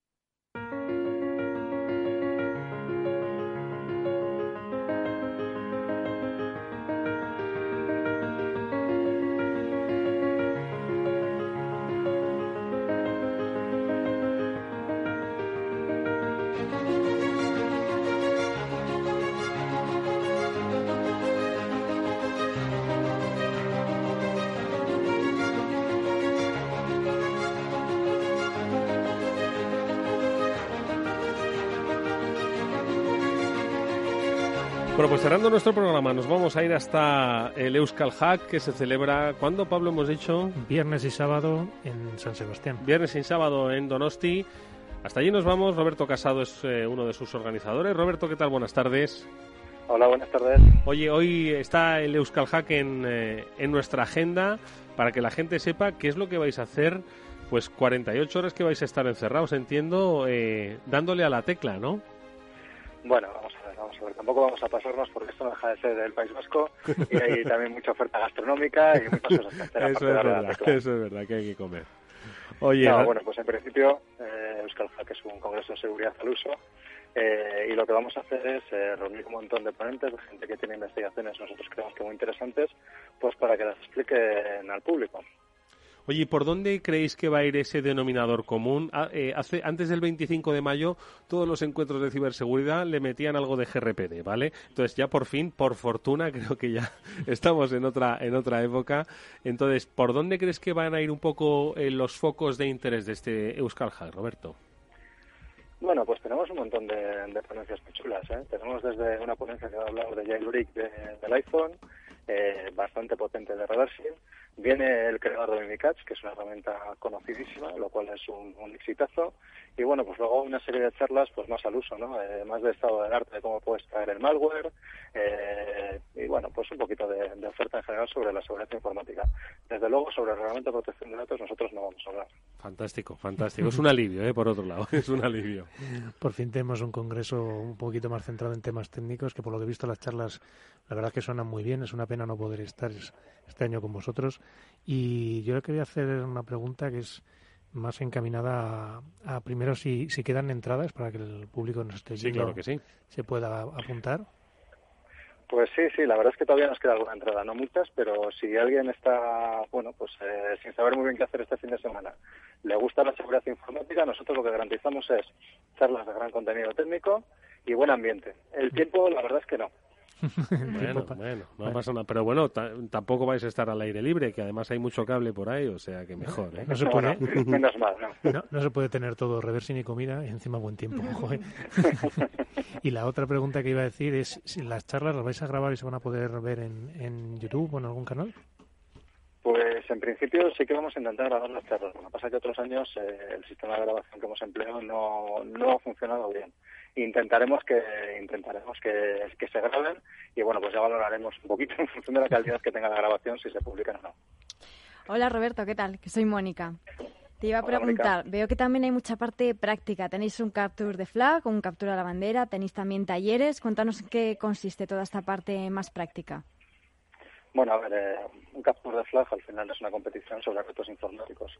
cerrando nuestro programa, nos vamos a ir hasta el Euskal Hack que se celebra, ¿cuándo, Pablo, hemos dicho? Viernes y sábado en San Sebastián. Viernes y sábado en Donosti. Hasta allí nos vamos. Roberto Casado es eh, uno de sus organizadores. Roberto, ¿qué tal? Buenas tardes. Hola, buenas tardes. Oye, hoy está el Euskal Hack en, eh, en nuestra agenda para que la gente sepa qué es lo que vais a hacer. Pues 48 horas que vais a estar encerrados, entiendo, eh, dándole a la tecla, ¿no? Bueno, vamos vamos a ver. Tampoco vamos a pasarnos porque esto no deja de ser del País Vasco y hay también mucha oferta gastronómica y muchas cosas que hacer. Eso es verdad, eso es verdad, que hay que comer. Oye, no, bueno, pues en principio eh, Euskal es un congreso de seguridad al uso eh, y lo que vamos a hacer es eh, reunir un montón de ponentes, de gente que tiene investigaciones nosotros creemos que muy interesantes, pues para que las expliquen al público. Oye, ¿por dónde creéis que va a ir ese denominador común? Ah, eh, hace, antes del 25 de mayo, todos los encuentros de ciberseguridad le metían algo de GRPD, ¿vale? Entonces ya por fin, por fortuna, creo que ya estamos en otra, en otra época. Entonces, ¿por dónde crees que van a ir un poco eh, los focos de interés de este Euskal Hack, Roberto? Bueno, pues tenemos un montón de, de ponencias muy chulas. ¿eh? Tenemos desde una ponencia que va a hablar de jailbreak de, del iPhone, eh, bastante potente de reversing. Viene el creador de Mimikatz, que es una herramienta conocidísima, lo cual es un, un exitazo. Y bueno, pues luego una serie de charlas pues más al uso, ¿no? Eh, más de estado del arte, de cómo puedes traer el malware. Eh, y bueno, pues un poquito de, de, oferta en general sobre la seguridad informática. Desde luego, sobre el reglamento de protección de datos nosotros no vamos a hablar. Fantástico, fantástico. Es un alivio, ¿eh? Por otro lado, es un alivio. Por fin tenemos un congreso un poquito más centrado en temas técnicos, que por lo que he visto las charlas, la verdad que suenan muy bien. Es una pena no poder estar este año con vosotros. Y yo le quería hacer una pregunta que es más encaminada a, a primero si, si quedan entradas para que el público nos esté sí, claro que sí. se pueda apuntar. Pues sí, sí, la verdad es que todavía nos queda alguna entrada, no muchas, pero si alguien está, bueno, pues eh, sin saber muy bien qué hacer este fin de semana, le gusta la seguridad informática, nosotros lo que garantizamos es charlas de gran contenido técnico y buen ambiente. El tiempo, la verdad es que no. bueno, bueno, no pasa nada. Pero bueno, tampoco vais a estar al aire libre, que además hay mucho cable por ahí, o sea que mejor, ¿eh? No se puede, menos mal, ¿no? No, se puede tener todo reversing y comida y encima buen tiempo. ¿eh? y la otra pregunta que iba a decir es si las charlas las vais a grabar y se van a poder ver en, en YouTube o en algún canal. Pues en principio sí que vamos a intentar grabar las charlas. Lo que pasa es que otros años eh, el sistema de grabación que hemos empleado no, no ha funcionado bien. Intentaremos que intentaremos que, que se graben y bueno, pues ya valoraremos un poquito en función de la calidad que tenga la grabación si se publica o no. Hola Roberto, ¿qué tal? Que soy Mónica. Te iba a preguntar, veo que también hay mucha parte práctica. Tenéis un capture de flag, un captura de la bandera, tenéis también talleres. Cuéntanos en qué consiste toda esta parte más práctica. Bueno, a ver, eh, un capture de flag al final es una competición sobre retos informáticos.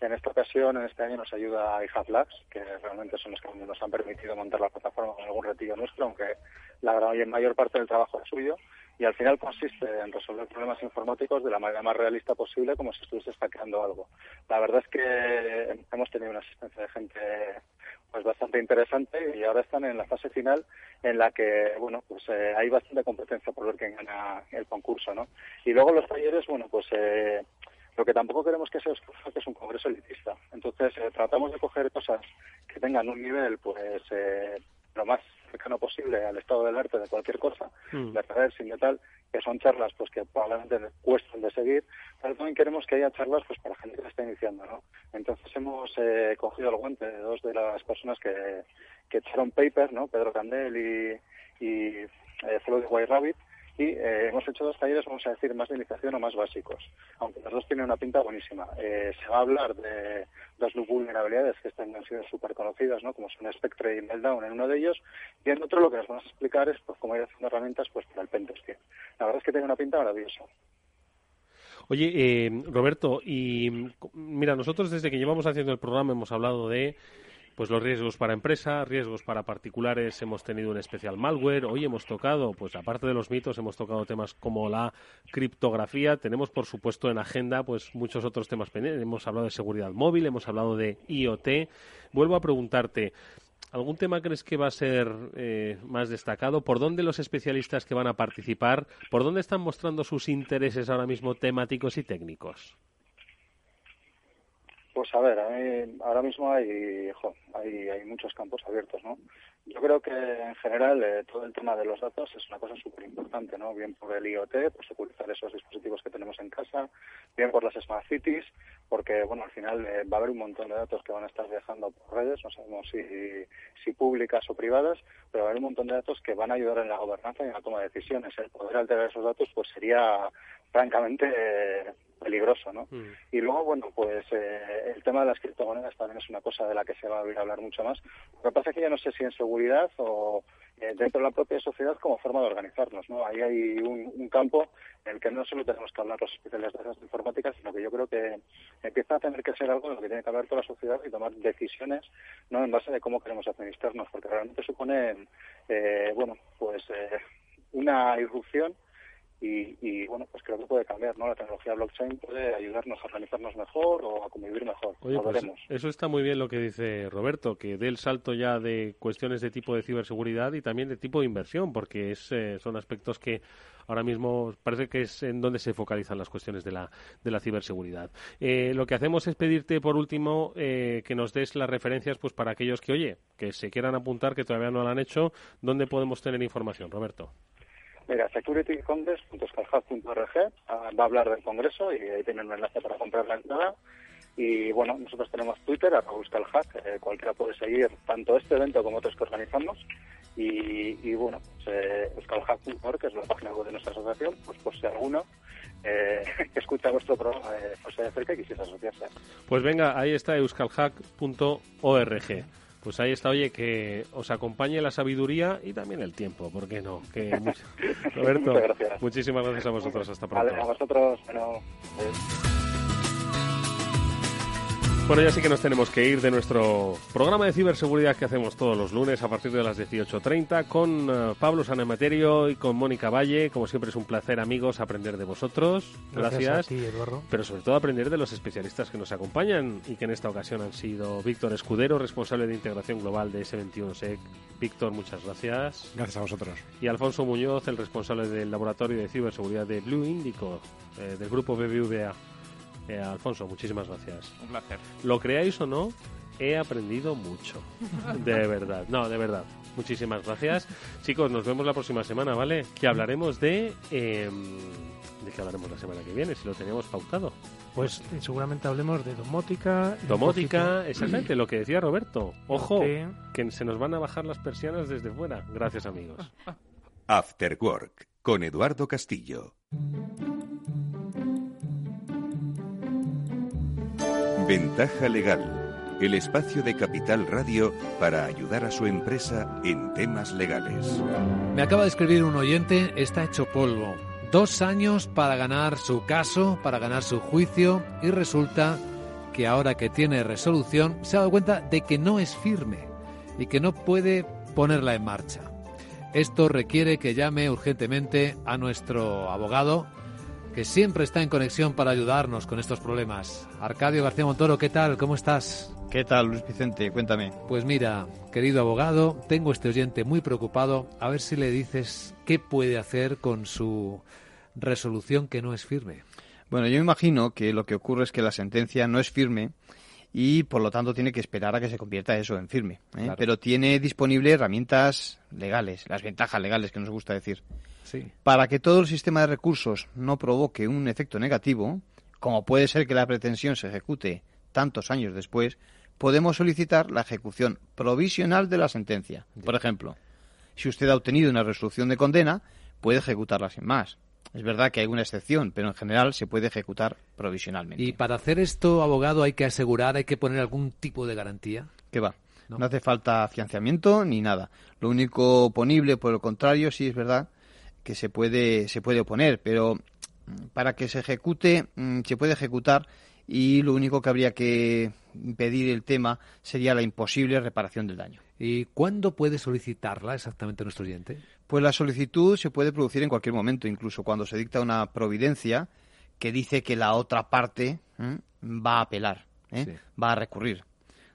En esta ocasión, en este año, nos ayuda IHAB Labs, que realmente son los que nos han permitido montar la plataforma con algún retillo nuestro, aunque la mayor parte del trabajo es suyo. Y al final consiste en resolver problemas informáticos de la manera más realista posible, como si estuviese hackeando algo. La verdad es que hemos tenido una asistencia de gente pues bastante interesante y ahora están en la fase final en la que bueno pues eh, hay bastante competencia por ver quién gana el concurso no y luego los talleres bueno pues eh, lo que tampoco queremos que sea que es un congreso elitista. Entonces eh, tratamos de coger cosas que tengan un nivel pues lo más cercano posible al estado del arte de cualquier cosa, mm. de redes sin tal, que son charlas pues que probablemente cuestan de seguir, pero también queremos que haya charlas pues para gente que está iniciando, ¿no? Entonces hemos eh, cogido el guante de dos de las personas que, que echaron paper, ¿no? Pedro Candel y, y eh, White Rabbit, y eh, hemos hecho dos talleres, vamos a decir, más de iniciación o más básicos, aunque los dos tienen una pinta buenísima. Eh, se va a hablar de dos vulnerabilidades que están, han sido súper conocidas, ¿no? como son Spectre y Meltdown en uno de ellos, y en otro lo que nos vamos a explicar es pues, cómo ir haciendo herramientas pues, para el pentesting. La verdad es que tiene una pinta maravillosa. Oye, eh, Roberto, y mira, nosotros desde que llevamos haciendo el programa hemos hablado de pues los riesgos para empresa, riesgos para particulares, hemos tenido un especial malware, hoy hemos tocado, pues aparte de los mitos, hemos tocado temas como la criptografía, tenemos por supuesto en agenda pues muchos otros temas pendientes, hemos hablado de seguridad móvil, hemos hablado de IoT. Vuelvo a preguntarte, ¿Algún tema crees que va a ser eh, más destacado? ¿Por dónde los especialistas que van a participar, por dónde están mostrando sus intereses ahora mismo temáticos y técnicos? Pues a ver, ahora mismo hay, hay, hay muchos campos abiertos, ¿no? Yo creo que en general eh, todo el tema de los datos es una cosa súper importante, ¿no? Bien por el IoT, por securizar esos dispositivos que tenemos en casa, bien por las smart cities, porque, bueno, al final eh, va a haber un montón de datos que van a estar viajando por redes, no sabemos si, si públicas o privadas, pero va a haber un montón de datos que van a ayudar en la gobernanza y en la toma de decisiones. El poder alterar esos datos, pues sería francamente peligroso, ¿no? Mm. Y luego, bueno, pues eh, el tema de las criptomonedas también es una cosa de la que se va a oír hablar mucho más. Lo que pasa es que ya no sé si en seguridad o eh, dentro de la propia sociedad como forma de organizarnos, ¿no? Ahí hay un, campo en el que no solo tenemos que hablar los especialistas de informática, sino que yo creo que empieza a tener que ser algo en lo que tiene que hablar toda la sociedad y tomar decisiones, ¿no? En base de cómo queremos administrarnos, porque realmente supone, eh, bueno, pues una irrupción y, bueno, pues creo que puede cambiar, ¿no? La tecnología blockchain puede ayudarnos a organizarnos mejor o a convivir mejor. Oye, pues eso está muy bien lo que dice Roberto, que dé el salto ya de cuestiones de tipo de ciberseguridad y también de tipo de inversión, porque es, eh, son aspectos que ahora mismo parece que es en donde se focalizan las cuestiones de la, de la ciberseguridad. Eh, lo que hacemos es pedirte, por último, eh, que nos des las referencias pues para aquellos que, oye, que se quieran apuntar, que todavía no lo han hecho, ¿dónde podemos tener información, Roberto? Mira, securitycongress.org ah, va a hablar del congreso y ahí tienen un enlace para comprar la entrada. Y bueno, nosotros tenemos Twitter, arroba eh, cualquiera puede seguir tanto este evento como otros que organizamos. Y, y bueno, pues, eh, que es la página web de nuestra asociación, pues por si alguno eh, que escucha vuestro programa eh, se acerca y quisiera asociarse. Pues venga, ahí está euskalhack.org. Pues ahí está, oye, que os acompañe la sabiduría y también el tiempo, ¿por qué no? Que Roberto, muchísimas gracias a vosotros, hasta pronto. Vale, a vosotros, bueno, Bueno, ya sí que nos tenemos que ir de nuestro programa de ciberseguridad que hacemos todos los lunes a partir de las 18.30 con uh, Pablo Sanematerio y con Mónica Valle. Como siempre es un placer, amigos, aprender de vosotros. Gracias. Gracias a ti, Eduardo. Pero sobre todo aprender de los especialistas que nos acompañan y que en esta ocasión han sido Víctor Escudero, responsable de integración global de S21SEC. Víctor, muchas gracias. Gracias a vosotros. Y Alfonso Muñoz, el responsable del laboratorio de ciberseguridad de Blue Indico, eh, del grupo BBVA. Eh, Alfonso, muchísimas gracias. Un placer. Lo creáis o no, he aprendido mucho. De verdad. No, de verdad. Muchísimas gracias. Chicos, nos vemos la próxima semana, ¿vale? Que hablaremos de... eh, ¿De qué hablaremos la semana que viene? Si lo teníamos pautado. Pues eh, seguramente hablemos de domótica. Domótica, exactamente, lo que decía Roberto. Ojo, Que- que se nos van a bajar las persianas desde fuera. Gracias, amigos. After Work con Eduardo Castillo. Ventaja legal. El espacio de Capital Radio para ayudar a su empresa en temas legales. Me acaba de escribir un oyente, está hecho polvo. Dos años para ganar su caso, para ganar su juicio, y resulta que ahora que tiene resolución se ha dado cuenta de que no es firme y que no puede ponerla en marcha. Esto requiere que llame urgentemente a nuestro abogado, que siempre está en conexión para ayudarnos con estos problemas. Arcadio García Montoro, ¿qué tal? ¿Cómo estás? ¿Qué tal, Luis Vicente? Cuéntame. Pues mira, querido abogado, tengo este oyente muy preocupado. A ver si le dices qué puede hacer con su resolución que no es firme. Bueno, yo me imagino que lo que ocurre es que la sentencia no es firme y por lo tanto tiene que esperar a que se convierta eso en firme. ¿eh? Claro. Pero tiene disponible herramientas legales, las ventajas legales que nos gusta decir. Sí. Para que todo el sistema de recursos no provoque un efecto negativo, como puede ser que la pretensión se ejecute tantos años después, podemos solicitar la ejecución provisional de la sentencia. Por ejemplo, si usted ha obtenido una resolución de condena, puede ejecutarla sin más. Es verdad que hay una excepción, pero en general se puede ejecutar provisionalmente. Y para hacer esto, abogado, hay que asegurar, hay que poner algún tipo de garantía. ¿Qué va? No. hace falta financiamiento ni nada. Lo único ponible, por el contrario, sí es verdad que se puede, se puede oponer, pero mm, para que se ejecute, mm, se puede ejecutar y lo único que habría que pedir el tema sería la imposible reparación del daño. ¿Y cuándo puede solicitarla exactamente nuestro oyente? Pues la solicitud se puede producir en cualquier momento, incluso cuando se dicta una providencia que dice que la otra parte ¿eh? va a apelar, ¿eh? Sí. va a recurrir,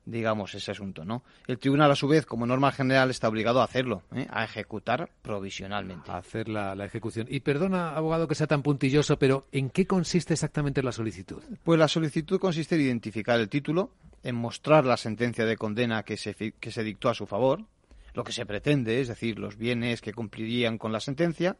digamos, ese asunto, ¿no? El tribunal, a su vez, como norma general, está obligado a hacerlo, ¿eh? a ejecutar provisionalmente. A hacer la, la ejecución. Y perdona, abogado, que sea tan puntilloso, pero ¿en qué consiste exactamente la solicitud? Pues la solicitud consiste en identificar el título, en mostrar la sentencia de condena que se, que se dictó a su favor, lo que se pretende, es decir, los bienes que cumplirían con la sentencia,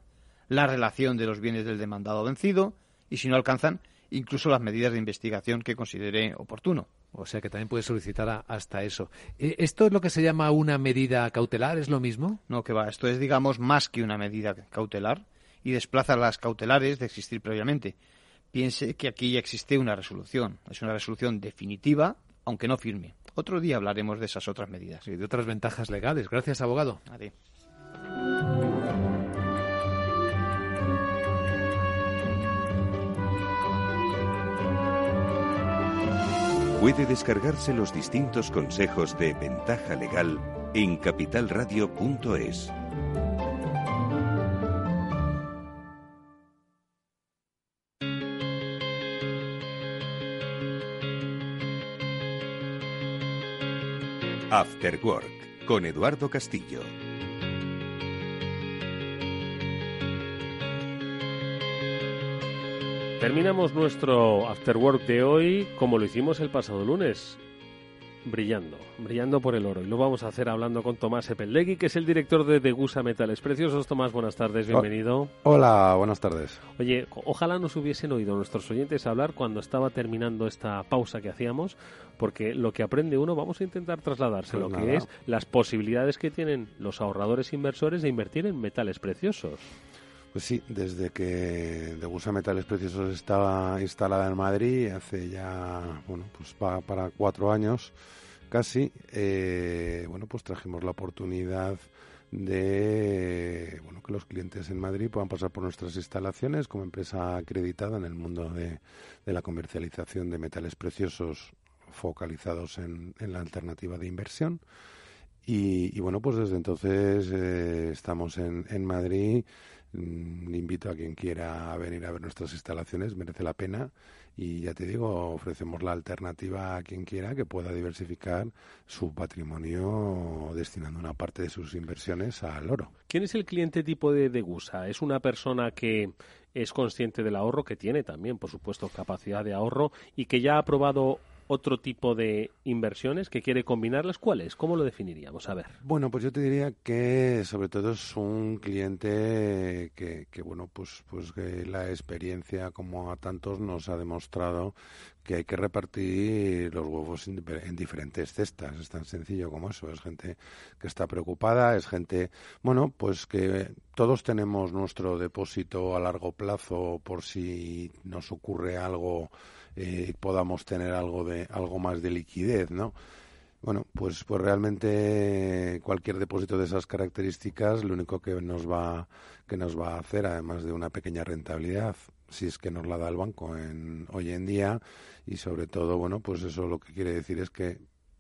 la relación de los bienes del demandado vencido y, si no alcanzan, incluso las medidas de investigación que considere oportuno. O sea que también puede solicitar a- hasta eso. Eh, ¿Esto es lo que se llama una medida cautelar? ¿Es lo mismo? No, que va. Esto es, digamos, más que una medida cautelar y desplaza las cautelares de existir previamente. Piense que aquí ya existe una resolución. Es una resolución definitiva, aunque no firme. Otro día hablaremos de esas otras medidas. Y de otras ventajas legales. Gracias, abogado. A Puede descargarse los distintos consejos de ventaja legal en capitalradio.es. After Work con Eduardo Castillo. Terminamos nuestro After Work de hoy como lo hicimos el pasado lunes, brillando, brillando por el oro. Y lo vamos a hacer hablando con Tomás Epellegui, que es el director de Degusa Metales Preciosos. Tomás, buenas tardes, bienvenido. Hola, buenas tardes. Oye, ojalá nos hubiesen oído nuestros oyentes hablar cuando estaba terminando esta pausa que hacíamos, porque lo que aprende uno vamos a intentar trasladárselo, Pues que nada. es las posibilidades que tienen los ahorradores inversores de invertir en metales preciosos. Pues sí, desde que Degusa Metales Preciosos estaba instalada en Madrid, hace ya, bueno, pues va para cuatro años casi, eh, bueno, pues trajimos la oportunidad de, bueno, que los clientes en Madrid puedan pasar por nuestras instalaciones como empresa acreditada en el mundo de, de la comercialización de metales preciosos focalizados en, en la alternativa de inversión. Y, y bueno, pues desde entonces eh, estamos en, en Madrid. Mm, invito a quien quiera a venir a ver nuestras instalaciones, merece la pena. Y ya te digo, ofrecemos la alternativa a quien quiera que pueda diversificar su patrimonio destinando una parte de sus inversiones al oro. ¿Quién es el cliente tipo de Degusa? ¿Es una persona que es consciente del ahorro, que tiene también, por supuesto, capacidad de ahorro y que ya ha probado otro tipo de inversiones que quiere combinarlas? ¿Cuáles? ¿Cómo lo definiríamos? A ver. Bueno, pues yo te diría que sobre todo es un cliente que, que bueno, pues, pues que la experiencia, como a tantos, nos ha demostrado que hay que repartir los huevos en, en diferentes cestas. Es tan sencillo como eso. Es gente que está preocupada, es gente, bueno, pues que todos tenemos nuestro depósito a largo plazo por si nos ocurre algo eh, podamos tener algo de algo más de liquidez, ¿no? Bueno, pues pues realmente cualquier depósito de esas características lo único que nos va que nos va a hacer además de una pequeña rentabilidad si es que nos la da el banco en, hoy en día y sobre todo bueno pues eso lo que quiere decir es que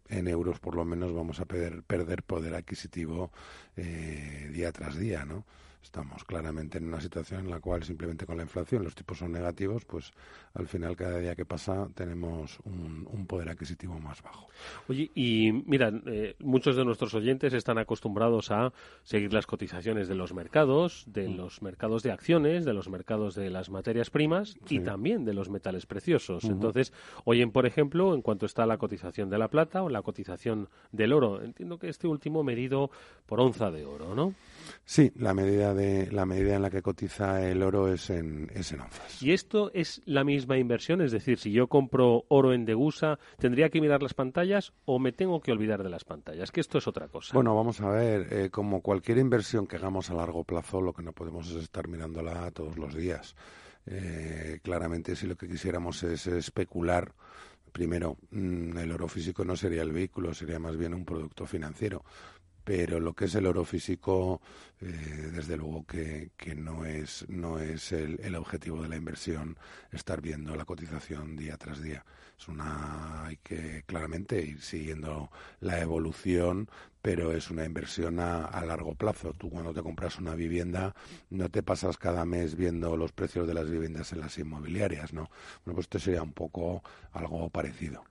en euros por lo menos vamos a perder, poder adquisitivo eh, día tras día, ¿no? Estamos claramente en una situación en la cual simplemente con la inflación los tipos son negativos, pues al final cada día que pasa tenemos un, un poder adquisitivo más bajo. Oye, y mira, eh, muchos de nuestros oyentes están acostumbrados a seguir las cotizaciones de los mercados, de Mm. los mercados de acciones, de los mercados de las materias primas y también de los metales preciosos. Ujú. Entonces, oyen, por ejemplo, en cuanto está la cotización de la plata o la cotización del oro. Entiendo que este último medido por onza de oro, ¿no? Sí, la medida de la medida en la que cotiza el oro es en es en onzas. ¿Y esto es la misma inversión? Es decir, si yo compro oro en Degusa, ¿tendría que mirar las pantallas o me tengo que olvidar de las pantallas? Que esto es otra cosa. Bueno, vamos a ver, eh, como cualquier inversión que hagamos a largo plazo, lo que no podemos es estar mirándola todos los días. Eh, claramente, si lo que quisiéramos es especular, primero, mm, el oro físico no sería el vehículo, sería más bien un producto financiero. Pero lo que es el oro físico, eh, desde luego que, que no es, no es el, el objetivo de la inversión estar viendo la cotización día tras día. Es una, hay que claramente ir siguiendo la evolución, pero es una inversión a, a largo plazo. Tú cuando te compras una vivienda no te pasas cada mes viendo los precios de las viviendas en las inmobiliarias, ¿no? Bueno, pues esto sería un poco algo parecido.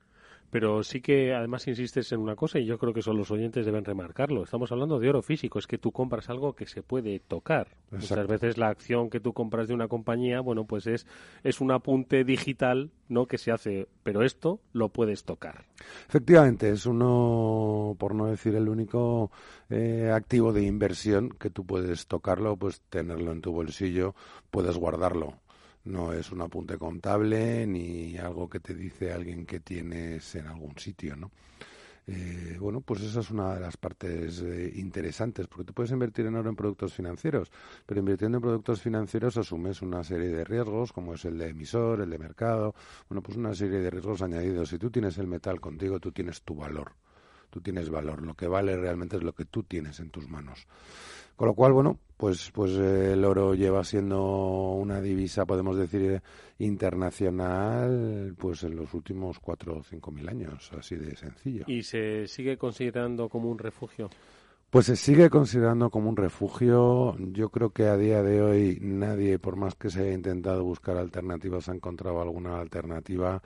Pero sí que además insistes en una cosa y yo creo que eso los oyentes deben remarcarlo. Estamos hablando de oro físico, es que tú compras algo que se puede tocar. Muchas Exacto. veces la acción que tú compras de una compañía, bueno, pues es, es un apunte digital, ¿no? Que se hace, pero esto lo puedes tocar. Efectivamente, es uno, por no decir el único eh, activo de inversión que tú puedes tocarlo, pues tenerlo en tu bolsillo, puedes guardarlo. No es un apunte contable ni algo que te dice alguien que tienes en algún sitio, ¿no? Eh, bueno, pues esa es una de las partes eh, interesantes, porque tú puedes invertir en oro en productos financieros, pero invirtiendo en productos financieros asumes una serie de riesgos, como es el de emisor, el de mercado, bueno, pues una serie de riesgos añadidos. Si tú tienes el metal contigo, tú tienes tu valor, tú tienes valor. Lo que vale realmente es lo que tú tienes en tus manos. Con lo cual, bueno, pues, pues eh, el oro lleva siendo una divisa, podemos decir, eh, internacional, pues en los últimos cuatro o cinco mil años, así de sencillo. Y se sigue considerando como un refugio. Pues se sigue considerando como un refugio. Yo creo que a día de hoy nadie, por más que se haya intentado buscar alternativas, ha encontrado alguna alternativa.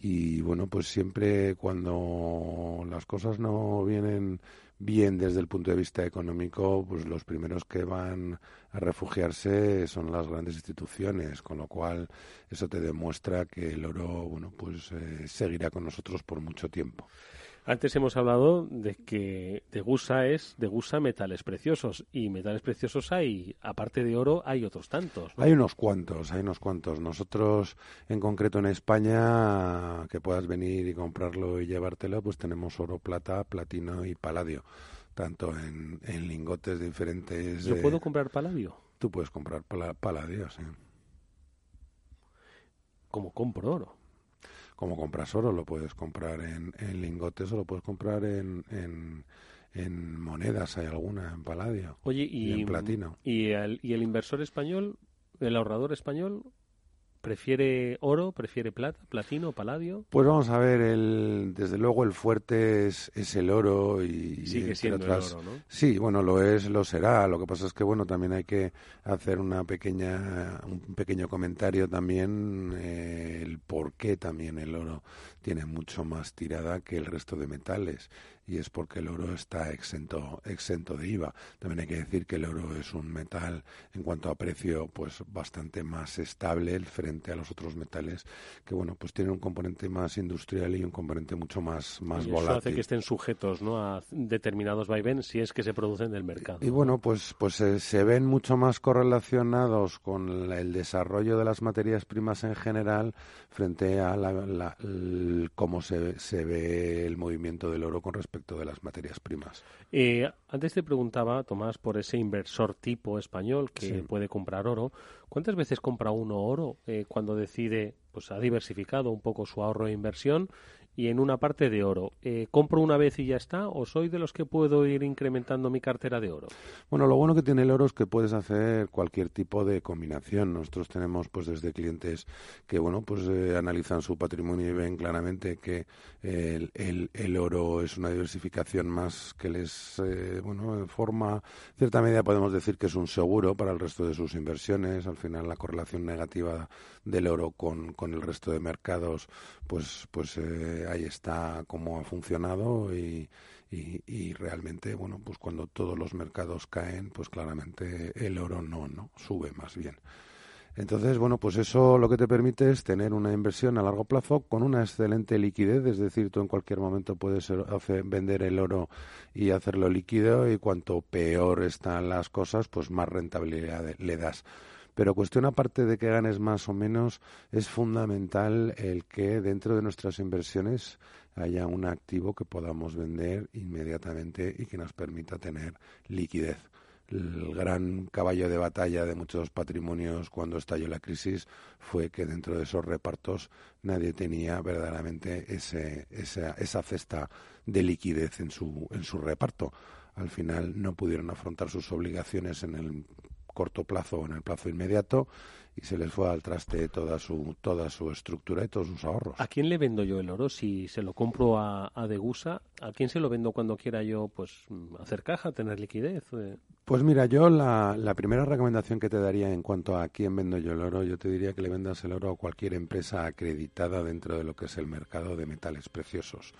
Y bueno, pues siempre cuando las cosas no vienen bien desde el punto de vista económico, pues los primeros que van a refugiarse son las grandes instituciones, con lo cual eso te demuestra que el oro, bueno, pues eh, seguirá con nosotros por mucho tiempo. Antes hemos hablado de que Degusa es Degusa metales preciosos y metales preciosos hay, aparte de oro, hay otros tantos. ¿no? Hay unos cuantos, hay unos cuantos. Nosotros, en concreto en España, que puedas venir y comprarlo y llevártelo, pues tenemos oro, plata, platino y paladio, tanto en, en lingotes diferentes. ¿Yo eh, puedo comprar paladio? Tú puedes comprar pala- paladio, sí. Como compro oro. Como compras oro, lo puedes comprar en, en lingotes o lo puedes comprar en, en, en monedas, hay alguna, en paladio Oye, y, en platino. y el, y el inversor español, el ahorrador español, ¿Prefiere oro, prefiere plata, platino, paladio? Pues vamos a ver, el, desde luego el fuerte es, es el oro y Sigue siendo el otras- oro, ¿no? Sí, bueno, lo es, lo será. Lo que pasa es que bueno, también hay que hacer una pequeña, un pequeño comentario también eh, el por qué también el oro tiene mucho más tirada que el resto de metales y es porque el oro está exento exento de IVA. También hay que decir que el oro es un metal en cuanto a precio pues bastante más estable frente a los otros metales que bueno, pues tienen un componente más industrial y un componente mucho más más y eso hace volátil. que estén sujetos ¿no? a determinados vaivenes si es que se producen del mercado. Y bueno, pues, pues eh, se ven mucho más correlacionados con la- el desarrollo de las materias primas en general frente a la, cómo se, se ve el movimiento del oro con respecto de las materias primas. Eh, antes te preguntaba, Tomás, por ese inversor tipo español que Sí. puede comprar oro. ¿Cuántas veces compra uno oro eh, cuando decide, pues ha diversificado un poco su ahorro e inversión y en una parte de oro? Eh, ¿Compro una vez y ya está o soy de los que puedo ir incrementando mi cartera de oro? Bueno, lo bueno que tiene el oro es que puedes hacer cualquier tipo de combinación. Nosotros tenemos, pues, desde clientes que, bueno, pues eh, analizan su patrimonio y ven claramente que el, el- el oro es una diversificación más que les, eh, bueno, en forma, cierta medida podemos decir que es un seguro para el resto de sus inversiones. Al final, la correlación negativa del oro con, con el resto de mercados, pues, pues eh, ahí está cómo ha funcionado y, realmente, bueno, pues cuando todos los mercados caen, pues claramente el oro no, no, sube más bien. Entonces, bueno, pues eso lo que te permite es tener una inversión a largo plazo con una excelente liquidez, es decir, tú en cualquier momento puedes vender el oro y hacerlo líquido y cuanto peor están las cosas, pues más rentabilidad le das. Pero cuestión aparte de que ganes más o menos, es fundamental el que dentro de nuestras inversiones haya un activo que podamos vender inmediatamente y que nos permita tener liquidez. El gran caballo de batalla de muchos patrimonios cuando estalló la crisis fue que dentro de esos repartos nadie tenía verdaderamente ese, esa, esa cesta de liquidez en su, en su reparto. Al final no pudieron afrontar sus obligaciones en el corto plazo o en el plazo inmediato y se les fue al traste toda su toda su estructura y todos sus ahorros. ¿A quién le vendo yo el oro? Si se lo compro a, a Degusa, ¿a quién se lo vendo cuando quiera yo pues hacer caja, tener liquidez? Eh, Pues mira, yo la, la primera recomendación que te daría en cuanto a quién vendo yo el oro, yo te diría que le vendas el oro a cualquier empresa acreditada dentro de lo que es el mercado de metales preciosos.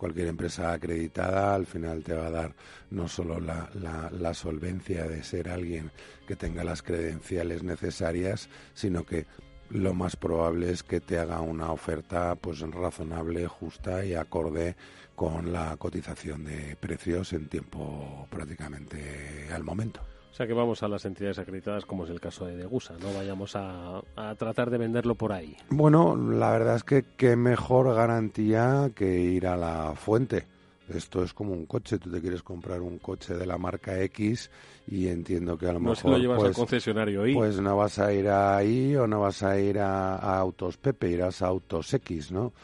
Cualquier empresa acreditada al final te va a dar no solo la, la, solvencia de ser alguien que tenga las credenciales necesarias, sino que lo más probable es que te haga una oferta pues razonable, justa y acorde con la cotización de precios en tiempo prácticamente al momento. Sea que vamos a las entidades acreditadas como es el caso de Degusa, no vayamos a, a tratar de venderlo por ahí. Bueno, la verdad es que qué mejor garantía que ir a la fuente. Esto es como un coche, tú te quieres comprar un coche de la marca X y entiendo que a lo No mejor se lo llevas al pues, concesionario y pues no vas a ir ahí o no vas a ir a, a Autos Pepe, irás a Autos X, ¿no?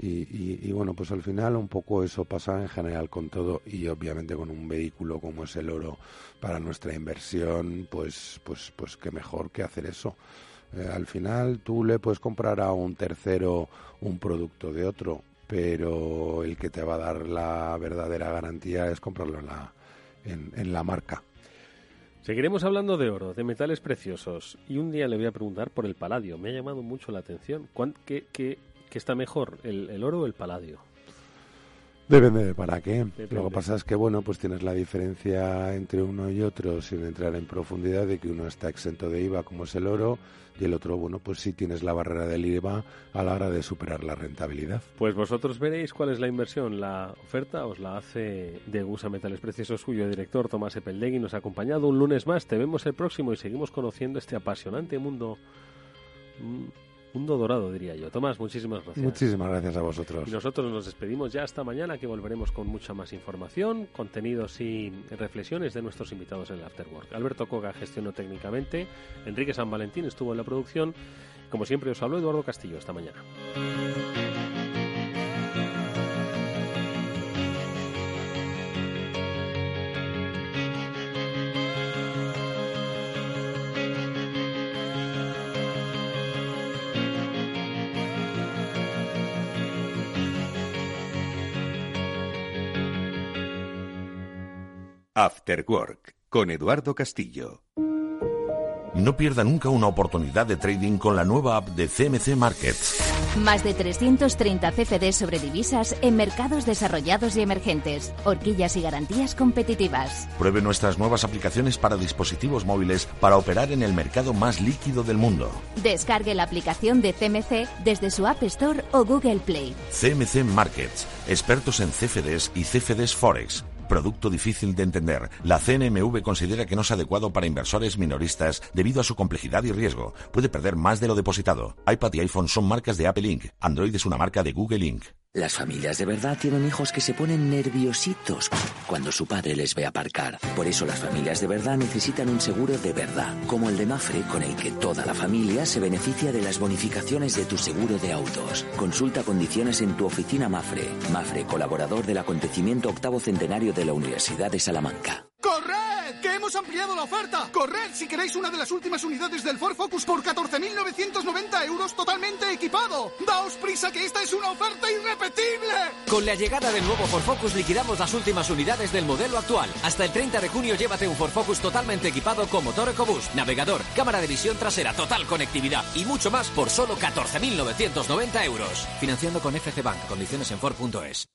Y, y- bueno, pues al final un poco eso pasa en general con todo y obviamente con un vehículo como es el oro para nuestra inversión, pues, pues, pues qué mejor que hacer eso. Eh, al final tú le puedes comprar a un tercero un producto de otro, pero el que te va a dar la verdadera garantía es comprarlo en la, en, la marca. Seguiremos hablando de oro, de metales preciosos. Y un día le voy a preguntar por el paladio. Me ha llamado mucho la atención. ¿Cuán- ¿Qué, qué- qué está mejor, el, el oro o el paladio? Depende de para qué. Depende. Lo que pasa es que, bueno, pues tienes la diferencia entre uno y otro sin entrar en profundidad de que uno está exento de IVA, como es el oro, y el otro, bueno, pues sí tienes la barrera del IVA a la hora de superar la rentabilidad. Pues vosotros veréis cuál es la inversión. La oferta os la hace Degusa Metales Preciosos, suyo director Tomás Epeldegui. Nos ha acompañado un lunes más. Te vemos el próximo y seguimos conociendo este apasionante mundo. Mundo dorado, diría yo. Tomás, muchísimas gracias. Muchísimas gracias a vosotros. Y nosotros nos despedimos ya hasta mañana, que volveremos con mucha más información, contenidos y reflexiones de nuestros invitados en el Afterwork. Alberto Coga gestionó técnicamente, Enrique San Valentín estuvo en la producción. Como siempre, os habló Eduardo Castillo. Hasta mañana. After Work con Eduardo Castillo. No pierda nunca una oportunidad de trading con la nueva app de CMC Markets. Más de 330 CFDs sobre divisas en mercados desarrollados y emergentes. Horquillas y garantías competitivas. Pruebe nuestras nuevas aplicaciones para dispositivos móviles para operar en el mercado más líquido del mundo. Descargue la aplicación de CMC desde su App Store o Google Play. CMC Markets, expertos en CFDs y CFDs Forex. Producto difícil de entender. La CNMV considera que no es adecuado para inversores minoristas debido a su complejidad y riesgo. Puede perder más de lo depositado. iPad y iPhone son marcas de Apple Inc. Android es una marca de Google Inc. Las familias de verdad tienen hijos que se ponen nerviositos cuando su padre les ve aparcar. Por eso las familias de verdad necesitan un seguro de verdad, como el de Mafre, con el que toda la familia se beneficia de las bonificaciones de tu seguro de autos. Consulta condiciones en tu oficina Mafre. Mafre, colaborador del acontecimiento octavo centenario de la Universidad de Salamanca. ¡Corred! ¡Que hemos ampliado la oferta! ¡Corred si queréis una de las últimas unidades del Ford Focus por 14.990 euros totalmente equipado! ¡Daos prisa que esta es una oferta Con la llegada del nuevo Ford Focus liquidamos las últimas unidades del modelo actual. Hasta el 30 de junio llévate un Ford Focus totalmente equipado con motor EcoBoost, navegador, cámara de visión trasera, total conectividad y mucho más por solo 14.990 euros. Financiando con FC Bank. Condiciones en Ford.es.